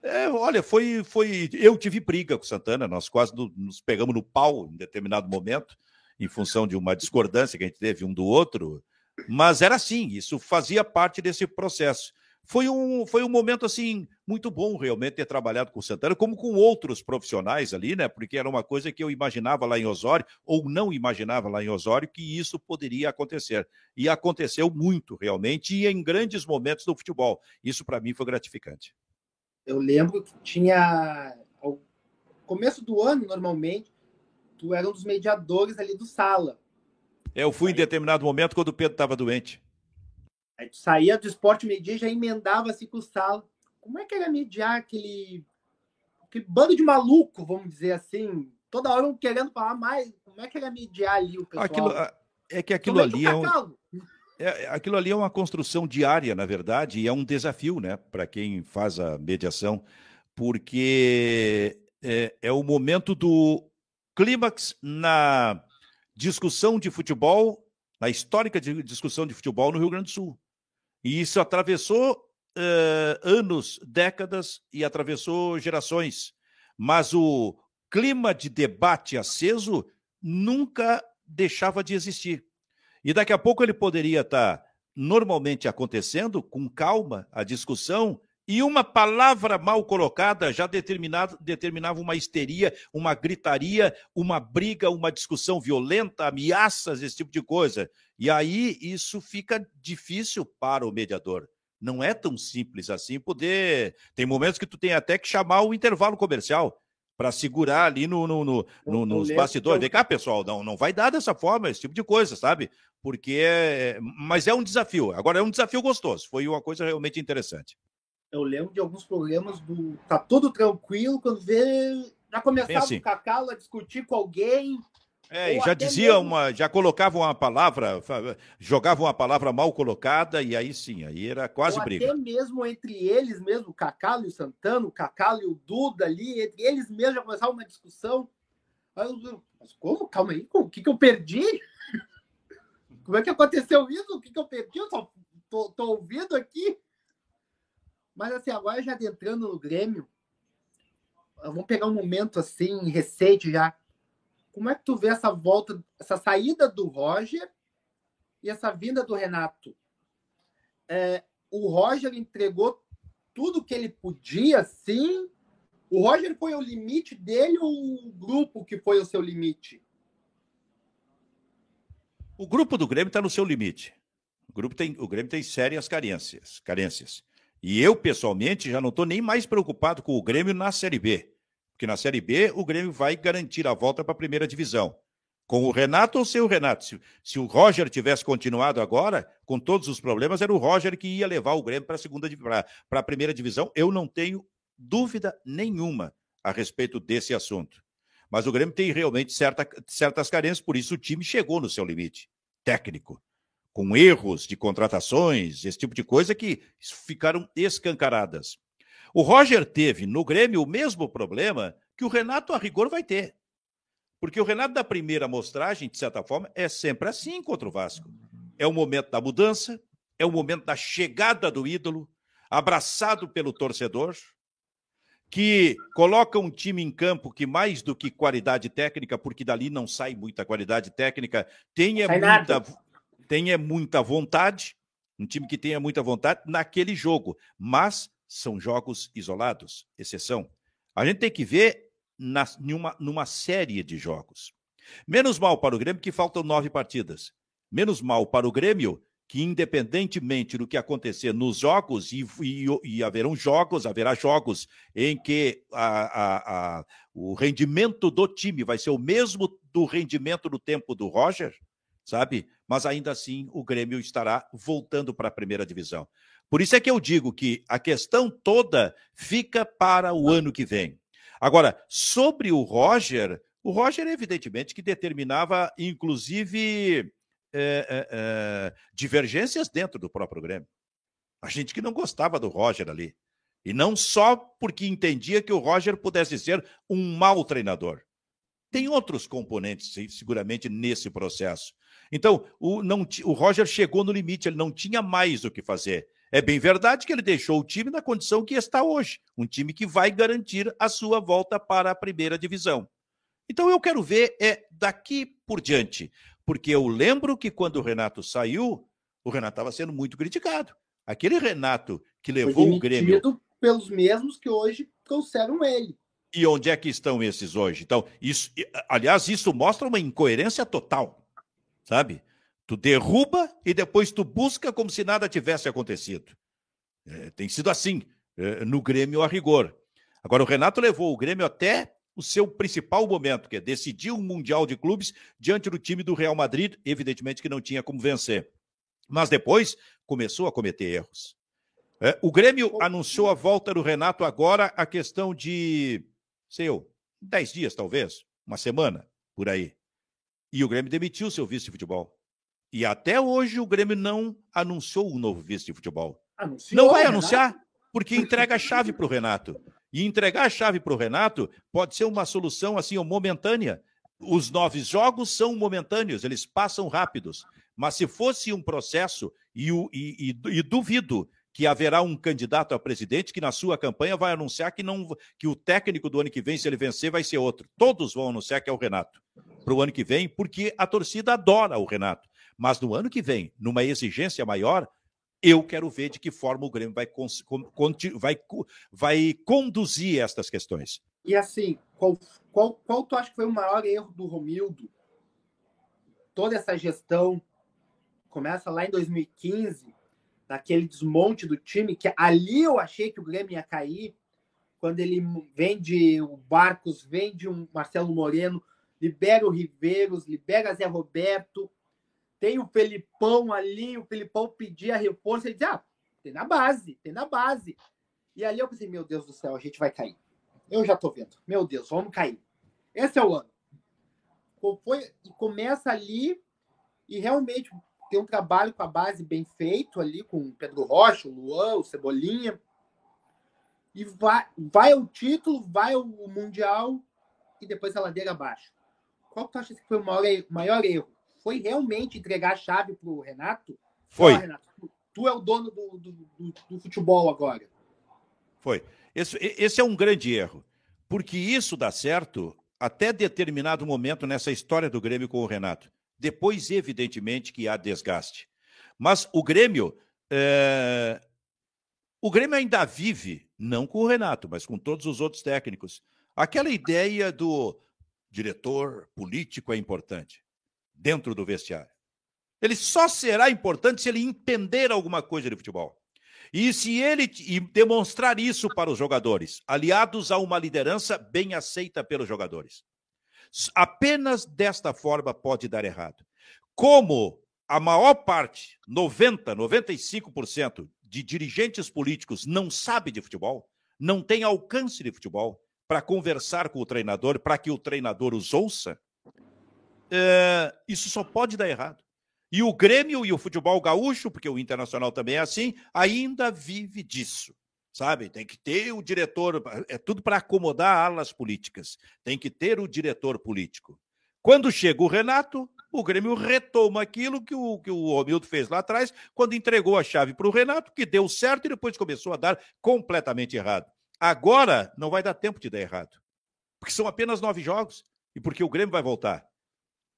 É, olha, foi, foi. Eu tive briga com Santana, nós quase nos pegamos no pau em determinado momento, em função de uma discordância que a gente teve um do outro, mas era assim, isso fazia parte desse processo foi um, foi um momento assim muito bom realmente ter trabalhado com o Santana, como com outros profissionais ali, né? Porque era uma coisa que eu imaginava lá em Osório, ou não imaginava lá em Osório, que isso poderia acontecer. E aconteceu muito realmente, e em grandes momentos do futebol. Isso para mim foi gratificante. Eu lembro que tinha. Ao começo do ano, normalmente, tu era um dos mediadores ali do sala. Eu fui em determinado momento quando o Pedro estava doente. Aí tu saía do esporte media e já emendava assim com o sala. Como é que era mediar aquele, aquele bando de maluco, vamos dizer assim? Toda hora um querendo falar mais. Como é que era mediar ali o pessoal? Aquilo, é que aquilo ali é, um, é, aquilo ali é uma construção diária, na verdade, e é um desafio, né, para quem faz a mediação, porque é, é o momento do clímax na discussão de futebol, na histórica discussão de futebol no Rio Grande do Sul. E isso atravessou uh, anos, décadas e atravessou gerações. Mas o clima de debate aceso nunca deixava de existir. E daqui a pouco ele poderia estar normalmente acontecendo, com calma, a discussão, e uma palavra mal colocada já determinava uma histeria, uma gritaria, uma briga, uma discussão violenta, ameaças, esse tipo de coisa. E aí isso fica difícil para o mediador. Não é tão simples assim poder. Tem momentos que tu tem até que chamar o intervalo comercial para segurar ali no, no, no, no nos bastidores. Vem cá, pessoal, não, não vai dar dessa forma, esse tipo de coisa, sabe? Porque. É... Mas é um desafio. Agora é um desafio gostoso. Foi uma coisa realmente interessante. Eu lembro de alguns programas do. Tá tudo tranquilo, quando vê. Já começava assim. o Cacau a discutir com alguém É, já dizia mesmo... uma, já colocavam uma palavra, jogavam uma palavra mal colocada e aí sim, aí era quase ou briga. Até mesmo entre eles mesmo, o Cacalo e o Santana, o Cacalo e o Duda ali, entre eles mesmos já começava uma discussão. Aí eu, mas como? Calma aí, o que, que eu perdi? [LAUGHS] Como é que aconteceu isso? O que, que eu perdi? Eu só tô, tô ouvindo aqui. Mas assim, agora já adentrando no Grêmio, vamos pegar um momento assim, recente já. Como é que tu vê essa volta, essa saída do Roger e essa vinda do Renato? É, o Roger entregou tudo que ele podia, sim. O Roger foi o limite dele ou o grupo que foi o seu limite? O grupo do Grêmio está no seu limite. O, grupo tem, o Grêmio tem sérias carências. carências. E eu, pessoalmente, já não estou nem mais preocupado com o Grêmio na Série B. Porque na Série B, o Grêmio vai garantir a volta para a primeira divisão. Com o Renato ou sem o Renato? Se, se, o Roger tivesse continuado agora, com todos os problemas, era o Roger que ia levar o Grêmio para a segunda para a primeira divisão. Eu não tenho dúvida nenhuma a respeito desse assunto. Mas o Grêmio tem realmente certa, certas carências, por isso o time chegou no seu limite técnico com erros de contratações, esse tipo de coisa que ficaram escancaradas. O Roger teve no Grêmio o mesmo problema que o Renato a rigor vai ter. Porque o Renato da primeira amostragem, de certa forma, é sempre assim contra o Vasco. É o momento da mudança, é o momento da chegada do ídolo, abraçado pelo torcedor, que coloca um time em campo que mais do que qualidade técnica, porque dali não sai muita qualidade técnica, tenha muita nada tenha muita vontade, um time que tenha muita vontade naquele jogo, mas são jogos isolados, exceção. A gente tem que ver na, numa, numa série de jogos. Menos mal para o Grêmio que faltam nove partidas. Menos mal para o Grêmio que, independentemente do que acontecer nos jogos, e, e, e haverão jogos, haverá jogos em que a, a, a, o rendimento do time vai ser o mesmo do rendimento do tempo do Roger, sabe? Mas ainda assim o Grêmio estará voltando para a primeira divisão. Por isso é que eu digo que a questão toda fica para o ano que vem. Agora, sobre o Roger, o Roger, evidentemente, que determinava, inclusive, é, é, é, divergências dentro do próprio Grêmio. A gente que não gostava do Roger ali. E não só porque entendia que o Roger pudesse ser um mau treinador. Tem outros componentes, seguramente, nesse processo. Então, o, não, o Roger chegou no limite, ele não tinha mais o que fazer. É bem verdade que ele deixou o time na condição que está hoje, um time que vai garantir a sua volta para a primeira divisão. Então eu quero ver é daqui por diante, porque eu lembro que quando o Renato saiu, o Renato estava sendo muito criticado. Aquele Renato que levou o Grêmio pelos mesmos que hoje trouxeram ele. E onde é que estão esses hoje? Então, isso, aliás, isso mostra uma incoerência total sabe? Tu derruba e depois tu busca como se nada tivesse acontecido. É, tem sido assim é, no Grêmio a rigor. Agora, o Renato levou o Grêmio até o seu principal momento, que é decidir um Mundial de Clubes diante do time do Real Madrid, evidentemente que não tinha como vencer. Mas depois começou a cometer erros. É, o Grêmio anunciou a volta do Renato agora, a questão de, sei eu, dez dias talvez, uma semana, por aí. E o Grêmio demitiu seu vice de futebol. E até hoje o Grêmio não anunciou o novo vice de futebol. Anunciou, não vai Renato? anunciar, porque entrega a [LAUGHS] chave para o Renato. E entregar a chave para o Renato pode ser uma solução assim momentânea. Os nove jogos são momentâneos, eles passam rápidos. Mas se fosse um processo, e, e, e, e duvido que haverá um candidato a presidente que na sua campanha vai anunciar que não que o técnico do ano que vem, se ele vencer, vai ser outro. Todos vão anunciar que é o Renato para o ano que vem, porque a torcida adora o Renato. Mas no ano que vem, numa exigência maior, eu quero ver de que forma o Grêmio vai, vai, vai conduzir estas questões. E assim, qual, qual, qual tu acha que foi o maior erro do Romildo? Toda essa gestão começa lá em 2015, naquele desmonte do time, que ali eu achei que o Grêmio ia cair, quando ele vende o Barcos, vende um Marcelo Moreno, libera o Riveiros, libera Zé Roberto, tem o Felipão ali, o Felipão pedia reforço, ele diz, ah, tem na base, tem na base. E ali eu pensei, meu Deus do céu, a gente vai cair. Eu já tô vendo. Meu Deus, vamos cair. Esse é o ano. foi e começa ali e realmente tem um trabalho com a base bem feito ali com o Pedro Rocha, o Luan, o Cebolinha. E vai, vai o título, vai o mundial e depois a ladeira abaixo. Qual que tu acha que foi o maior, maior erro? Foi realmente entregar a chave para o Renato? Foi. Renato, tu, tu, é o dono do, do, do, do futebol agora. Foi. Esse, esse é um grande erro. Porque isso dá certo até determinado momento nessa história do Grêmio com o Renato. Depois, evidentemente, que há desgaste. Mas o Grêmio. É... O Grêmio ainda vive, não com o Renato, mas com todos os outros técnicos. Aquela ideia do diretor político é importante dentro do vestiário. Ele só será importante se ele entender alguma coisa de futebol. E se ele demonstrar isso para os jogadores, aliados a uma liderança bem aceita pelos jogadores. Apenas desta forma pode dar errado. Como a maior parte, 90, 95% de dirigentes políticos não sabe de futebol, não tem alcance de futebol para conversar com o treinador, para que o treinador os ouça, é, isso só pode dar errado. E o Grêmio e o futebol gaúcho, porque o Internacional também é assim, ainda vive disso sabe? Tem que ter o diretor, é tudo para acomodar alas políticas. Tem que ter o diretor político. Quando chega o Renato, o Grêmio retoma aquilo que o, que o Romildo fez lá atrás, quando entregou a chave para o Renato, que deu certo e depois começou a dar completamente errado. Agora não vai dar tempo de dar errado, porque são apenas nove jogos e porque o Grêmio vai voltar.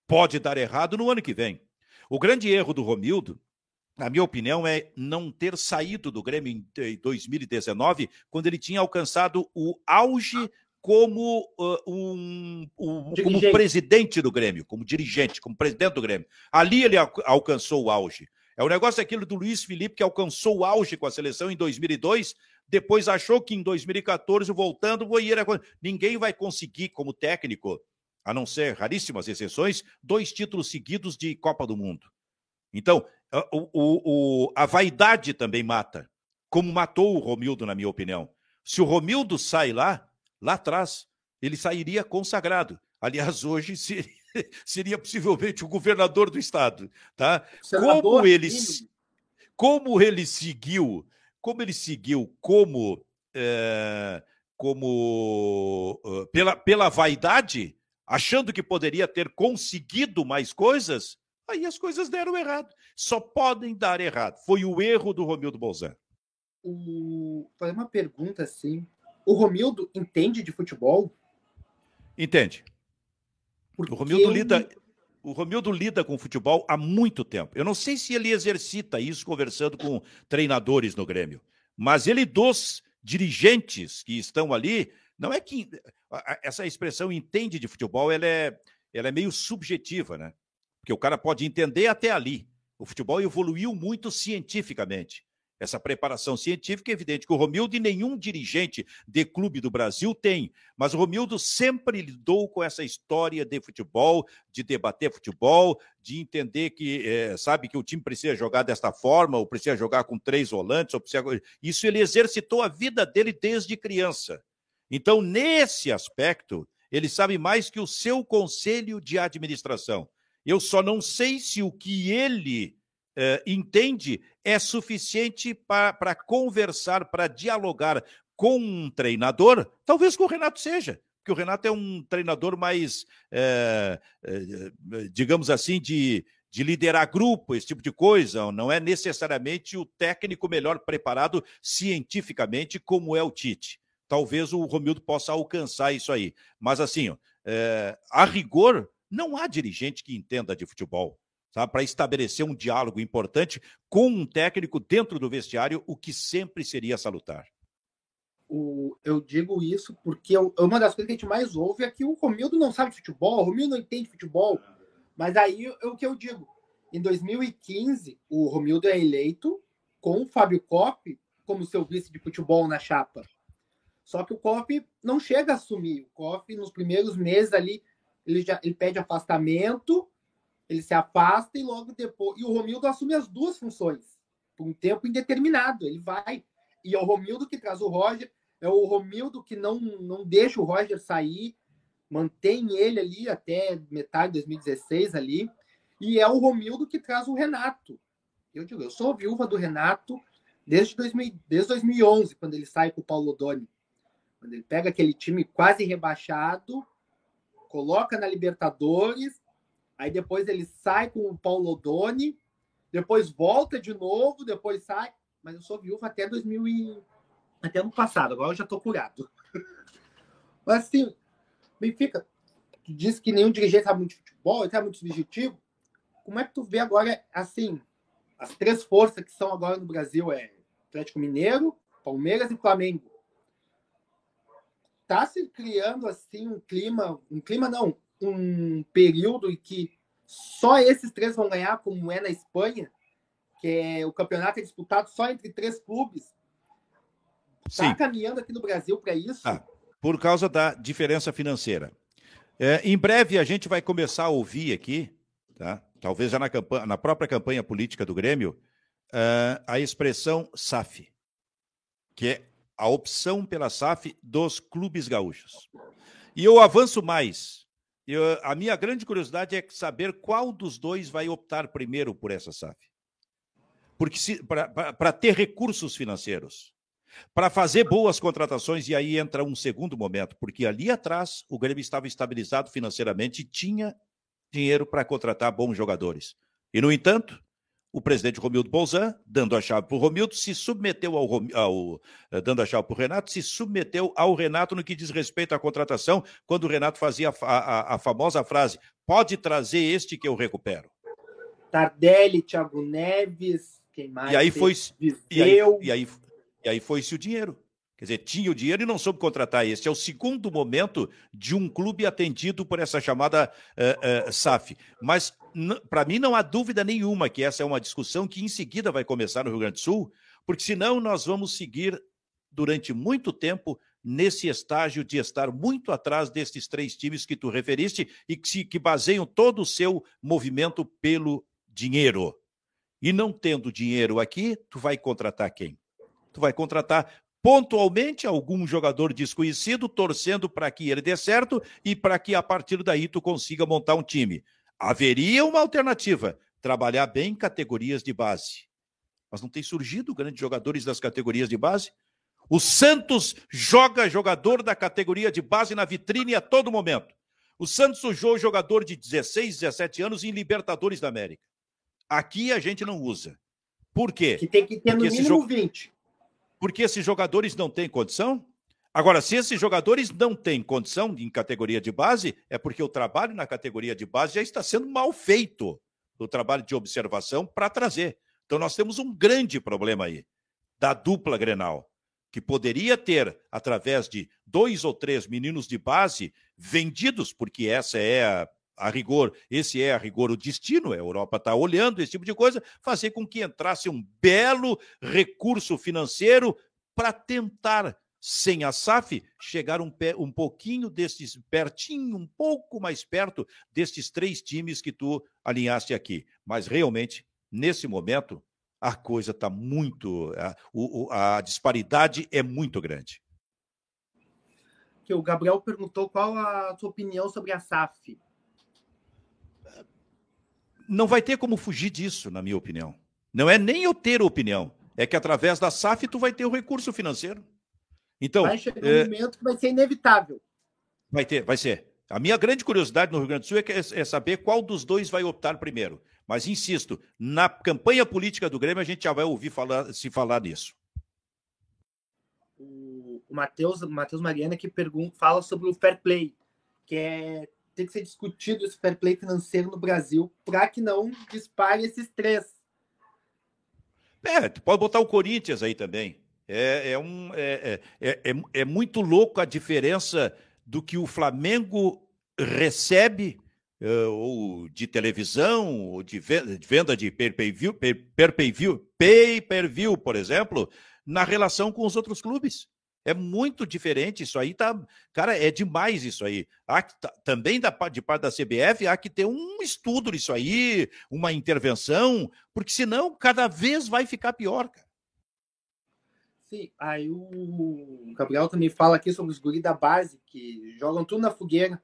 Pode dar errado no ano que vem. O grande erro do Romildo na minha opinião, é não ter saído do Grêmio em 2019, quando ele tinha alcançado o auge como, uh, um, um como presidente do Grêmio, como dirigente, como presidente do Grêmio. Ali ele al alcançou o auge. É o negócio aquilo do Luiz Felipe, que alcançou o auge com a seleção em 2002, depois achou que em 2014, voltando, ninguém vai conseguir, como técnico, a não ser raríssimas exceções, dois títulos seguidos de Copa do Mundo. Então, o, o, a vaidade também mata, como matou o Romildo, na minha opinião. Se o Romildo sai lá, lá atrás, ele sairia consagrado. Aliás, hoje seria, [LAUGHS] seria possivelmente o governador do estado, tá? como ele, como ele seguiu, como ele seguiu como é, como uh, pela, pela vaidade, achando que poderia ter conseguido mais coisas, Aí as coisas deram errado. Só podem dar errado. Foi o erro do Romildo Bolzan. O... Fazer uma pergunta assim. O Romildo entende de futebol? Entende. Porque o Romildo lida. O Romildo lida com futebol há muito tempo. Eu não sei se ele exercita isso conversando com treinadores no Grêmio, mas ele dos dirigentes que estão ali, não é que essa expressão entende de futebol, ela é, ela é meio subjetiva, né? Porque o cara pode entender até ali. O futebol evoluiu muito cientificamente. Essa preparação científica é evidente que o Romildo e nenhum dirigente de clube do Brasil tem. Mas o Romildo sempre lidou com essa história de futebol, de debater futebol, de entender que, é, sabe, que o time precisa jogar desta forma, ou precisa jogar com três volantes, ou precisa... Isso ele exercitou a vida dele desde criança. Então, nesse aspecto, ele sabe mais que o seu conselho de administração. Eu só não sei se o que ele eh, entende é suficiente para conversar, para dialogar com um treinador. Talvez com o Renato seja, porque o Renato é um treinador mais, eh, eh, digamos assim, de, de liderar grupo, esse tipo de coisa. Não é necessariamente o técnico melhor preparado cientificamente, como é o Tite. Talvez o Romildo possa alcançar isso aí. Mas, assim, ó, a rigor, não há dirigente que entenda de futebol para estabelecer um diálogo importante com um técnico dentro do vestiário, o que sempre seria salutar. O, eu digo isso porque eu, uma das coisas que a gente mais ouve é que o Romildo não sabe futebol, o Romildo não entende futebol. Mas aí é o que eu digo. Em 2015, o Romildo é eleito com o Fábio Kopp como seu vice de futebol na chapa. Só que o Kopp não chega a assumir. O Kopp, nos primeiros meses ali, ele já ele pede afastamento, ele se afasta e logo depois. E o Romildo assume as duas funções por um tempo indeterminado. Ele vai. E é o Romildo que traz o Roger, é o Romildo que não, não deixa o Roger sair. mantém ele ali até metade de 2016 ali, e é o Romildo que traz o Renato. Eu digo, eu sou viúva do Renato desde, 2000, desde 2011, quando ele sai com o Paulo Doni. Quando ele pega aquele time quase rebaixado, coloca na Libertadores, aí depois ele sai com o Paulo Doni, depois volta de novo, depois sai. Mas eu sou viúva até 2000 e... até ano passado, agora eu já tô curado. [LAUGHS] Mas assim, Benfica, tu disse que nenhum dirigente sabe muito de futebol, ele sabe muito subjetivo. Como é que tu vê agora, assim, as três forças que são agora no Brasil é Atlético Mineiro, Palmeiras e Flamengo. Tá se criando assim um clima, um clima não, um período em que só esses três vão ganhar, como é na Espanha, que é o campeonato é disputado só entre três clubes. Está caminhando aqui no Brasil para isso? Ah, por causa da diferença financeira. É, em breve a gente vai começar a ouvir aqui, tá? talvez já na, campanha, na própria campanha política do Grêmio, uh, a expressão SAF, que é a opção pela SAF dos clubes gaúchos. E eu avanço mais. Eu, a minha grande curiosidade é saber qual dos dois vai optar primeiro por essa SAF. Porque para ter recursos financeiros, para fazer boas contratações, e aí entra um segundo momento, porque ali atrás o Grêmio estava estabilizado financeiramente e tinha dinheiro para contratar bons jogadores. E, no entanto, o presidente Romildo Bolzan, dando a chave para o Romildo, se submeteu ao, ao, eh, dando a chave para o Renato, se submeteu ao Renato no que diz respeito à contratação, quando o Renato fazia a, a, a famosa frase: pode trazer este que eu recupero. Tardelli, Thiago Neves, quem mais? E aí foi e aí, e aí, e aí foi-se o dinheiro. Quer dizer, tinha o dinheiro e não soube contratar este. É o segundo momento de um clube atendido por essa chamada uh, uh, SAF. Mas, para mim, não há dúvida nenhuma que essa é uma discussão que em seguida vai começar no Rio Grande do Sul, porque senão nós vamos seguir durante muito tempo nesse estágio de estar muito atrás destes três times que tu referiste e que, que baseiam todo o seu movimento pelo dinheiro. E não tendo dinheiro aqui, tu vai contratar quem? Tu vai contratar pontualmente algum jogador desconhecido, torcendo para que ele dê certo e para que a partir daí tu consiga montar um time. Haveria uma alternativa: trabalhar bem categorias de base. Mas não tem surgido grandes jogadores das categorias de base. O Santos joga jogador da categoria de base na vitrine a todo momento. O Santos sujou jogador de 16, 17 anos em Libertadores da América. Aqui a gente não usa. Por quê? Que tem que ter Porque no mínimo jogo... 20 porque esses jogadores não têm condição? Agora, se esses jogadores não têm condição em categoria de base, é porque o trabalho na categoria de base já está sendo mal feito, o trabalho de observação para trazer. Então, nós temos um grande problema aí, da dupla Grenal, que poderia ter, através de dois ou três meninos de base vendidos, porque essa é a, a rigor, esse é a rigor o destino, a Europa está olhando esse tipo de coisa, fazer com que entrasse um belo recurso financeiro para tentar, sem a SAF, chegar um, pé, um pouquinho desses, pertinho, um pouco mais perto destes três times que tu alinhaste aqui. Mas realmente, nesse momento, a coisa está muito. A, a disparidade é muito grande. Que o Gabriel perguntou qual a sua opinião sobre a SAF não vai ter como fugir disso, na minha opinião. Não é nem eu ter opinião, é que através da SAF tu vai ter o recurso financeiro. Então, vai chegar um é... momento que vai ser inevitável. Vai ter, vai ser. A minha grande curiosidade no Rio Grande do Sul é, é, é saber qual dos dois vai optar primeiro. Mas insisto, na campanha política do Grêmio a gente já vai ouvir falar, se falar nisso. O, Matheus Mariana que pergunta, fala sobre o fair play, que é tem que ser discutido esse fair play financeiro no Brasil para que não dispare esses três. É, tu pode botar o Corinthians aí também. É, é, um, é, é, é, é muito louco a diferença do que o Flamengo recebe uh, ou de televisão, ou de venda de pay-per-view, pay-per-view, pay-per-view, por exemplo, na relação com os outros clubes. É muito diferente isso aí, tá? Cara, é demais isso aí. Há que, tá, também da, de parte da CBF há que ter um estudo nisso aí, uma intervenção, porque senão cada vez vai ficar pior, cara. Sim, aí o Gabriel também fala aqui sobre os guris da base, que jogam tudo na fogueira.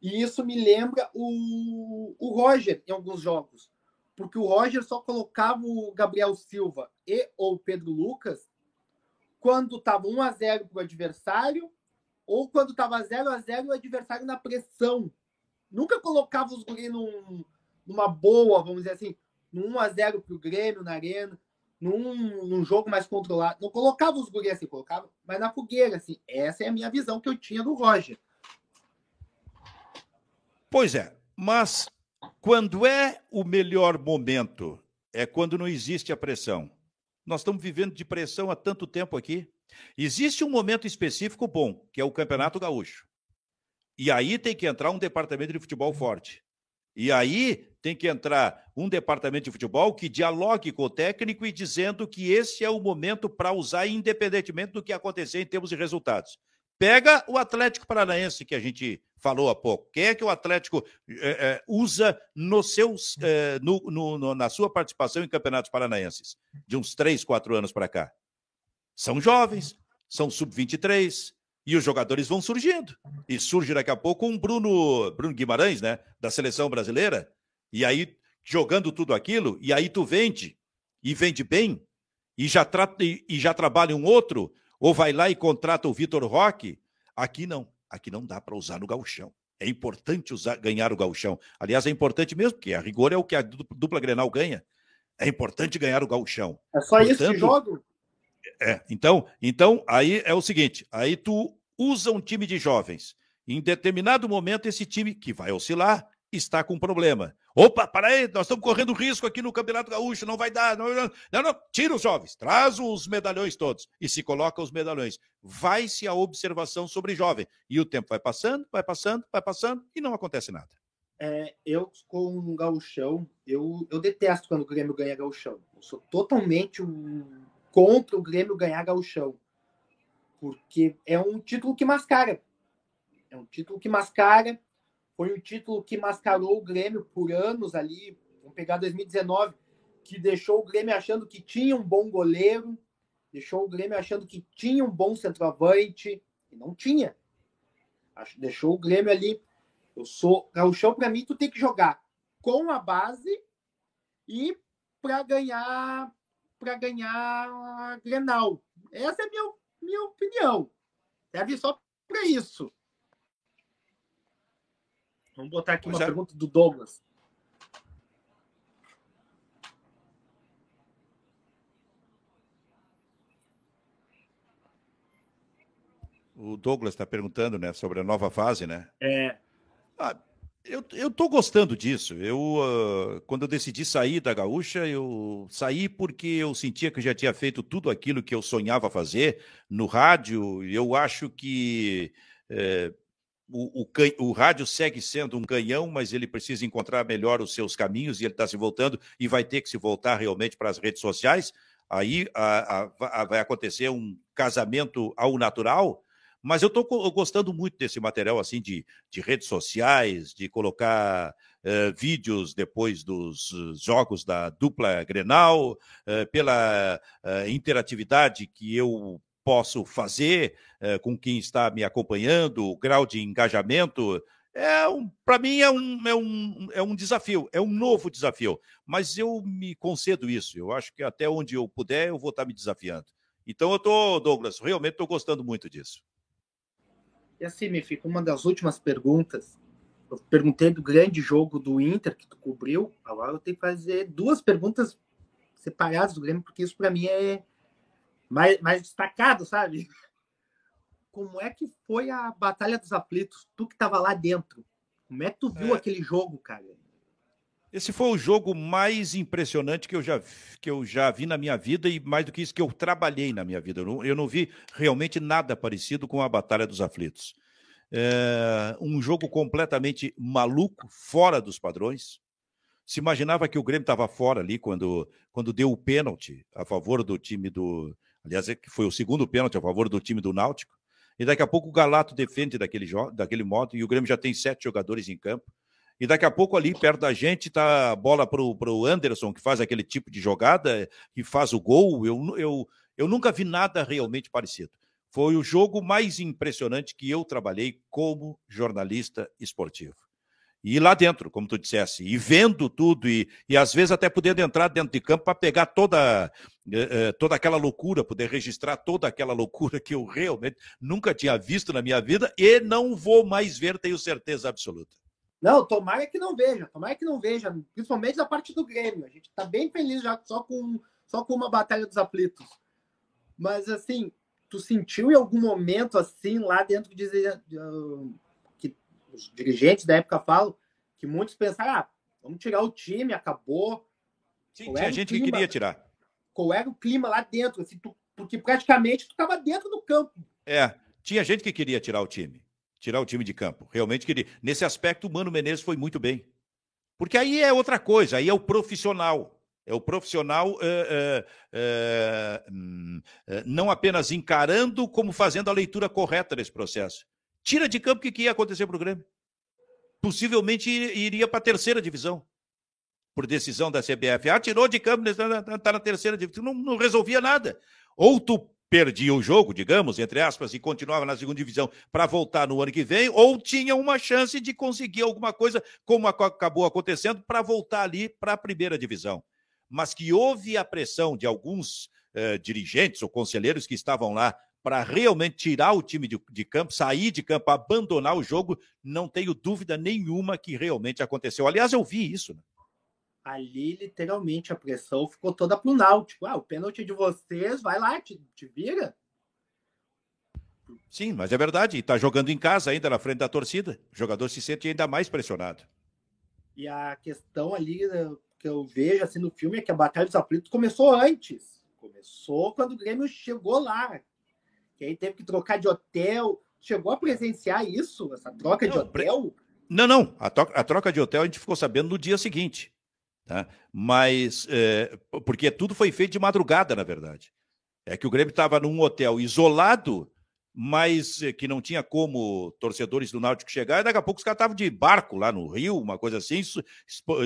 E isso me lembra o, o Roger em alguns jogos. Porque o Roger só colocava o Gabriel Silva e ou Pedro Lucas quando estava 1 a 0 para o adversário ou quando estava 0 a 0 o adversário na pressão. Nunca colocava os guri num, numa boa, vamos dizer assim, num 1 a 0 para o Grêmio na arena, num, num jogo mais controlado. Não colocava os guri assim, colocava, mas na fogueira, assim. Essa é a minha visão que eu tinha do Roger. Pois é, mas quando é o melhor momento? É quando não existe a pressão. Nós estamos vivendo de pressão há tanto tempo aqui. Existe um momento específico bom, que é o Campeonato Gaúcho. E aí tem que entrar um departamento de futebol forte. E aí tem que entrar um departamento de futebol que dialogue com o técnico e dizendo que esse é o momento para usar, independentemente do que acontecer em termos de resultados. Pega o Atlético Paranaense que a gente falou há pouco. Quem é que o Atlético é, é, usa no seus, é, no, no, no, na sua participação em campeonatos paranaenses? De uns três, quatro anos para cá. São jovens, são sub-23, e os jogadores vão surgindo. E surge daqui a pouco um Bruno, Bruno Guimarães, né? Da seleção brasileira. E aí, jogando tudo aquilo, e aí tu vende, e vende bem, e já, tra e, e já trabalha um outro, ou vai lá e contrata o Vitor Roque. Aqui não. Aqui não dá para usar no gauchão. É importante usar, ganhar o gauchão. Aliás, é importante mesmo, porque a rigor é o que a dupla Grenal ganha. É importante ganhar o gauchão. É só Portanto, isso que jogo? É, então, então, aí é o seguinte: aí tu usa um time de jovens. Em determinado momento, esse time, que vai oscilar, está com problema. Opa, para aí, nós estamos correndo risco aqui no Campeonato Gaúcho, não vai dar. Não, não, não, tira os jovens, traz os medalhões todos e se coloca os medalhões. Vai-se a observação sobre jovem. E o tempo vai passando, vai passando, vai passando e não acontece nada. É, eu, com um gauchão, eu, eu detesto quando o Grêmio ganha gauchão. Eu sou totalmente um, contra o Grêmio ganhar gauchão. Porque é um título que mascara. É um título que mascara foi um título que mascarou o Grêmio por anos ali. Vamos pegar 2019, que deixou o Grêmio achando que tinha um bom goleiro, deixou o Grêmio achando que tinha um bom centroavante, e não tinha. Deixou o Grêmio ali. Eu sou. Gauchão, para mim, tu tem que jogar com a base e para ganhar para ganhar a Grenal. Essa é a minha, minha opinião. Serve só para isso. Vamos botar aqui uma é. pergunta do Douglas. O Douglas está perguntando, né, sobre a nova fase, né? É. Ah, eu estou gostando disso. Eu, uh, quando eu decidi sair da Gaúcha, eu saí porque eu sentia que já tinha feito tudo aquilo que eu sonhava fazer no rádio. Eu acho que eh, o, o, o, rádio segue sendo um canhão, mas ele precisa encontrar melhor os seus caminhos e ele está se voltando e vai ter que se voltar realmente para as redes sociais. Aí a, a, a, vai acontecer um casamento ao natural. Mas eu estou gostando muito desse material assim de, de redes sociais, de colocar uh, vídeos depois dos jogos da dupla Grenal, uh, pela uh, interatividade que eu posso fazer é, com quem está me acompanhando, o grau de engajamento. É um, para mim é um, é, um, é um desafio, é um novo desafio. Mas eu me concedo isso. Eu acho que até onde eu puder, eu vou estar me desafiando. Então eu estou, Douglas, realmente estou gostando muito disso. E assim, me fica uma das últimas perguntas. Eu perguntei do grande jogo do Inter que tu cobriu. Agora eu tenho que fazer duas perguntas separadas do Grêmio, porque isso para mim é, mais, mais destacado, sabe? Como é que foi a Batalha dos Aflitos? Tu que estava lá dentro. Como é que tu viu é... aquele jogo, cara? Esse foi o jogo mais impressionante que eu, já, que eu já vi na minha vida e mais do que isso que eu trabalhei na minha vida. Eu não, eu não vi realmente nada parecido com a Batalha dos Aflitos. É, um jogo completamente maluco, fora dos padrões. Se imaginava que o Grêmio estava fora ali quando, quando deu o pênalti a favor do time do, Aliás, é foi o segundo pênalti a favor do time do Náutico. E daqui a pouco o Galato defende daquele, daquele modo e o Grêmio já tem sete jogadores em campo. E daqui a pouco ali perto da gente está a bola para o Anderson, que faz aquele tipo de jogada, que faz o gol. Eu, eu, eu nunca vi nada realmente parecido. foi o jogo mais impressionante que eu trabalhei como jornalista esportivo. E lá dentro, como tu dissesse, e vendo tudo, e, e às vezes até podendo entrar dentro de campo para pegar toda, eh, eh, toda aquela loucura, poder registrar toda aquela loucura que eu realmente nunca tinha visto na minha vida e não vou mais ver, tenho certeza absoluta. Não, tomara que não veja, tomara que não veja, principalmente da parte do Grêmio. A gente está bem feliz já só com, só com uma batalha dos aflitos. Mas assim, tu sentiu em algum momento assim lá dentro de, uh, os dirigentes da época falam que muitos pensaram, ah, vamos tirar o time, acabou. Sim, Qual tinha gente clima, que queria tirar. Qual era o clima lá dentro? Assim, tu, porque praticamente tu estava dentro do campo. É, tinha gente que queria tirar o time tirar o time de campo. Realmente queria. Nesse aspecto, o Mano Menezes foi muito bem. Porque aí é outra coisa, aí é o profissional. É o profissional é, é, é, não apenas encarando, como fazendo a leitura correta desse processo. Tira de campo o que ia acontecer para o Grêmio. Possivelmente iria para a terceira divisão, por decisão da CBF. Ah, tirou de campo, está tá na terceira divisão. Não, não resolvia nada. Ou tu perdia o jogo, digamos, entre aspas, e continuava na segunda divisão para voltar no ano que vem, ou tinha uma chance de conseguir alguma coisa, como acabou acontecendo, para voltar ali para a primeira divisão. Mas que houve a pressão de alguns eh, dirigentes ou conselheiros que estavam lá para realmente tirar o time de, de, campo, sair de campo, abandonar o jogo, não tenho dúvida nenhuma que realmente aconteceu. Aliás, eu vi isso. Né? ali literalmente a pressão ficou toda pro Náutico. Ah, o pênalti de vocês, vai lá, te, te vira. Sim, mas é verdade. E tá jogando em casa ainda na frente da torcida. O jogador se sente ainda mais pressionado. E a questão ali né, que eu vejo assim no filme é que a Batalha dos Aflitos começou antes. Começou quando o Grêmio chegou lá. Que aí teve que trocar de hotel. Chegou a presenciar isso, essa troca não, de hotel? Não, não. A, a troca de hotel a gente ficou sabendo no dia seguinte. Tá? Mas, é, porque tudo foi feito de madrugada, na verdade. É que o Grêmio estava num hotel isolado, mas é, que não tinha como torcedores do Náutico chegar, e daqui a pouco os caras estavam de barco lá no Rio, uma coisa assim,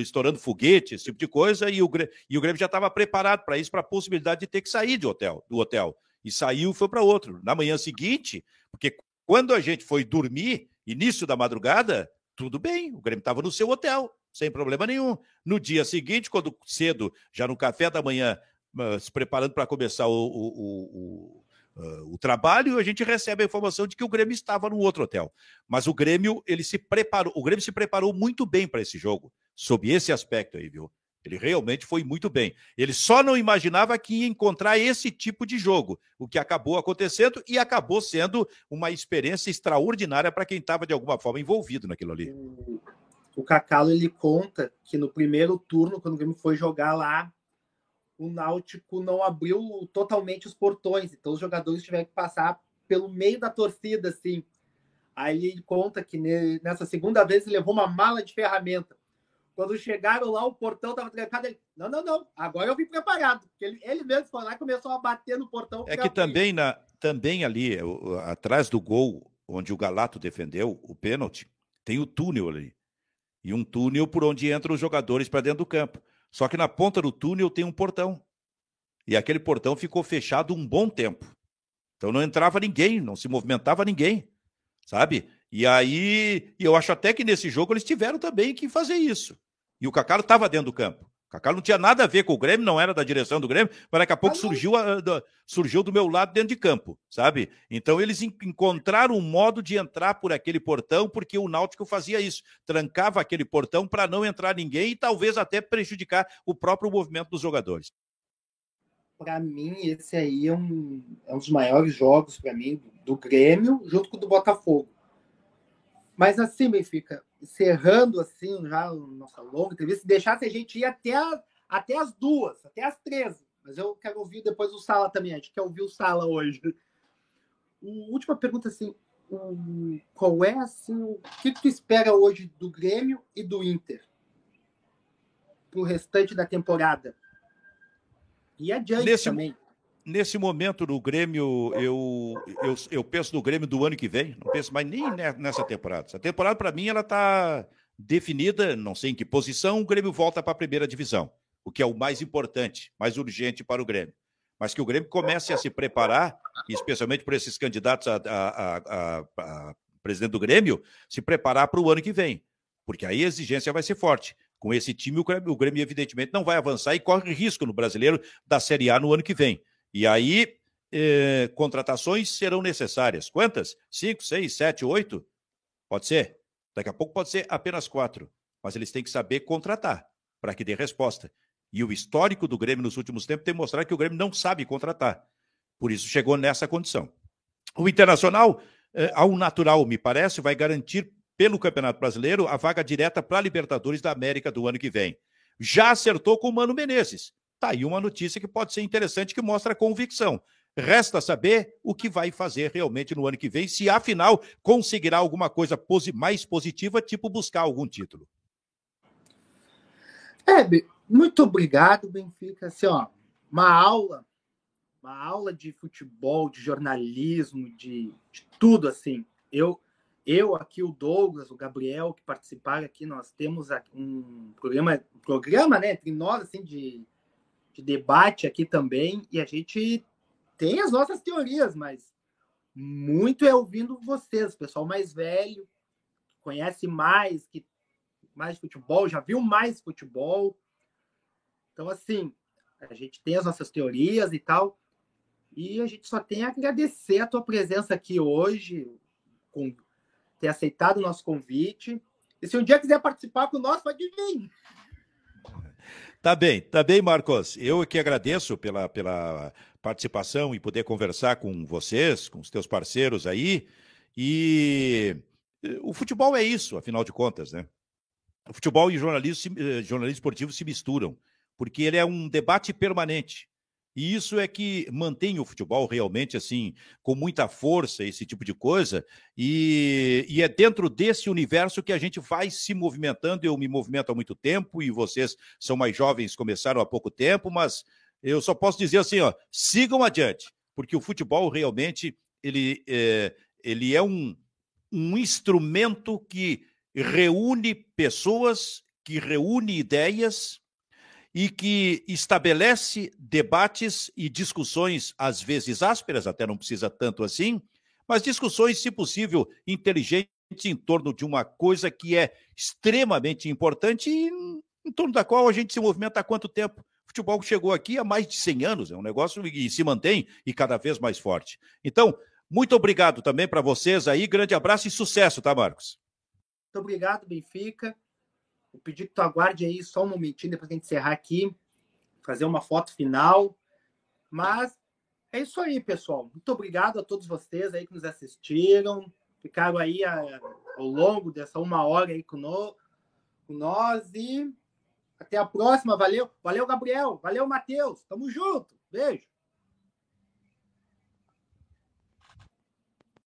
estourando foguetes, esse tipo de coisa, e o Grêmio, e o Grêmio já estava preparado para isso, para a possibilidade de ter que sair de hotel, do hotel. E saiu foi para outro. Na manhã seguinte, porque quando a gente foi dormir, início da madrugada, tudo bem, o Grêmio estava no seu hotel sem problema nenhum. No dia seguinte, quando cedo, já no café da manhã, ah, se preparando para começar o, o, o, o, trabalho, a gente recebe a informação de que o Grêmio estava no outro hotel. Mas o Grêmio, ele se preparou, o Grêmio se preparou muito bem para esse jogo, sob esse aspecto aí, viu? Ele realmente foi muito bem. Ele só não imaginava que ia encontrar esse tipo de jogo, o que acabou acontecendo e acabou sendo uma experiência extraordinária para quem estava de alguma forma envolvido naquilo ali o Cacalo ele conta que no primeiro turno, quando o Grêmio foi jogar lá, o Náutico não abriu totalmente os portões, então os jogadores tiveram que passar pelo meio da torcida, assim. Aí ele conta que nessa segunda vez ele levou uma mala de ferramenta. Quando chegaram lá, o portão estava trancado. Ele, não, não, não, agora eu vim preparado. Ele, ele mesmo foi lá e começou a bater no portão. É que também, na, também ali, atrás do gol, onde o Galato defendeu o pênalti, tem o túnel ali e um túnel por onde entram os jogadores para dentro do campo. Só que na ponta do túnel tem um portão. E aquele portão ficou fechado um bom tempo. Então não entrava ninguém, não se movimentava ninguém, sabe? E aí, eu acho até que nesse jogo eles tiveram também que fazer isso. E o Cacaro estava dentro do campo. Cacá não tinha nada a ver com o Grêmio, não era da direção do Grêmio, mas daqui a pouco surgiu, a, da, surgiu do meu lado dentro de campo, sabe? Então eles encontraram um modo de entrar por aquele portão, porque o Náutico fazia isso, trancava aquele portão para não entrar ninguém e talvez até prejudicar o próprio movimento dos jogadores. Para mim, esse aí é um, é um dos maiores jogos para mim do Grêmio, junto com o do Botafogo. Mas assim, Benfica, encerrando assim já a nossa longa entrevista, deixasse a gente ir até, a, até as duas, até as três. Mas eu quero ouvir depois o Sala também. A gente quer ouvir o Sala hoje. O, última pergunta, assim, o, qual é assim, o que, que tu espera hoje do Grêmio e do Inter para o restante da temporada? E adiante Nesse... também nesse momento no Grêmio, eu, eu, eu penso no Grêmio do ano que vem, não penso mais nem nessa temporada. Essa temporada, para mim, ela está definida, não sei em que posição, o Grêmio volta para a primeira divisão, o que é o mais importante, mais urgente para o Grêmio. mas que o Grêmio comece a se preparar, especialmente por esses candidatos a, a, a, a presidente do Grêmio, se preparar para o ano que vem, porque aí a exigência vai ser forte. Com esse time, o Grêmio, o Grêmio, evidentemente, não vai avançar e corre risco no brasileiro da Série A no ano que vem. E aí, eh, contratações serão necessárias. Quantas? Cinco, seis, sete, oito? Pode ser. Daqui a pouco pode ser apenas quatro. Mas eles têm que saber contratar para que dê resposta. E o histórico do Grêmio nos últimos tempos tem mostrado que o Grêmio não sabe contratar. Por isso chegou nessa condição. O Internacional, eh, ao natural, me parece, vai garantir pelo Campeonato Brasileiro a vaga direta para a Libertadores da América do ano que vem. Já acertou com o Mano Menezes. Tá aí uma notícia que pode ser interessante, que mostra convicção. Resta saber o que vai fazer realmente no ano que vem, se afinal conseguirá alguma coisa mais positiva, tipo buscar algum título. É, muito obrigado, Benfica. Assim, ó, uma aula, uma aula de futebol, de jornalismo, de, de tudo assim. Eu, eu aqui, o Douglas, o Gabriel que participaram aqui, nós temos um programa, um programa, né, entre nós assim de, de debate aqui também e a gente tem as nossas teorias, mas muito é ouvindo vocês, pessoal mais velho, conhece mais, que mais futebol, já viu mais futebol. Então, assim, a gente tem as nossas teorias e tal. E a gente só tem a agradecer a tua presença aqui hoje, com ter aceitado o nosso convite. E se um dia quiser participar com nós, pode vir. Tá bem, tá bem, Marcos. Eu que agradeço pela, pela participação e poder conversar com vocês, com os teus parceiros aí. E eh, o futebol é isso, afinal de contas, né? O futebol e jornalismo, eh, jornalismo esportivo se misturam, porque ele é um debate permanente. E isso é que mantém o futebol realmente assim, com muita força, esse tipo de coisa. E, e, é dentro desse universo que a gente vai se movimentando. Eu me movimento há muito tempo e vocês são mais jovens, começaram há pouco tempo, mas eu só posso dizer assim: ó, sigam adiante, porque o futebol realmente ele é, ele é um, um instrumento que reúne pessoas, que reúne ideias e que estabelece debates e discussões, às vezes ásperas, até não precisa tanto assim, mas discussões, se possível, inteligentes em torno de uma coisa que é extremamente importante e em torno da qual a gente se movimenta há quanto tempo? O futebol chegou aqui há mais de 100 anos, é um negócio e se mantém e cada vez mais forte. Então, muito obrigado também para vocês aí, grande abraço e sucesso, tá, Marcos? Muito obrigado, Benfica. Vou pedir que tu aguarde aí só um momentinho depois de encerrar aqui, fazer uma foto final. Mas é isso aí, pessoal. Muito obrigado a todos vocês aí que nos assistiram, ficaram aí a, ao longo dessa uma hora aí com, com nós e até a próxima. Valeu, valeu, Gabriel. Valeu, Matheus. Tamo junto. Beijo.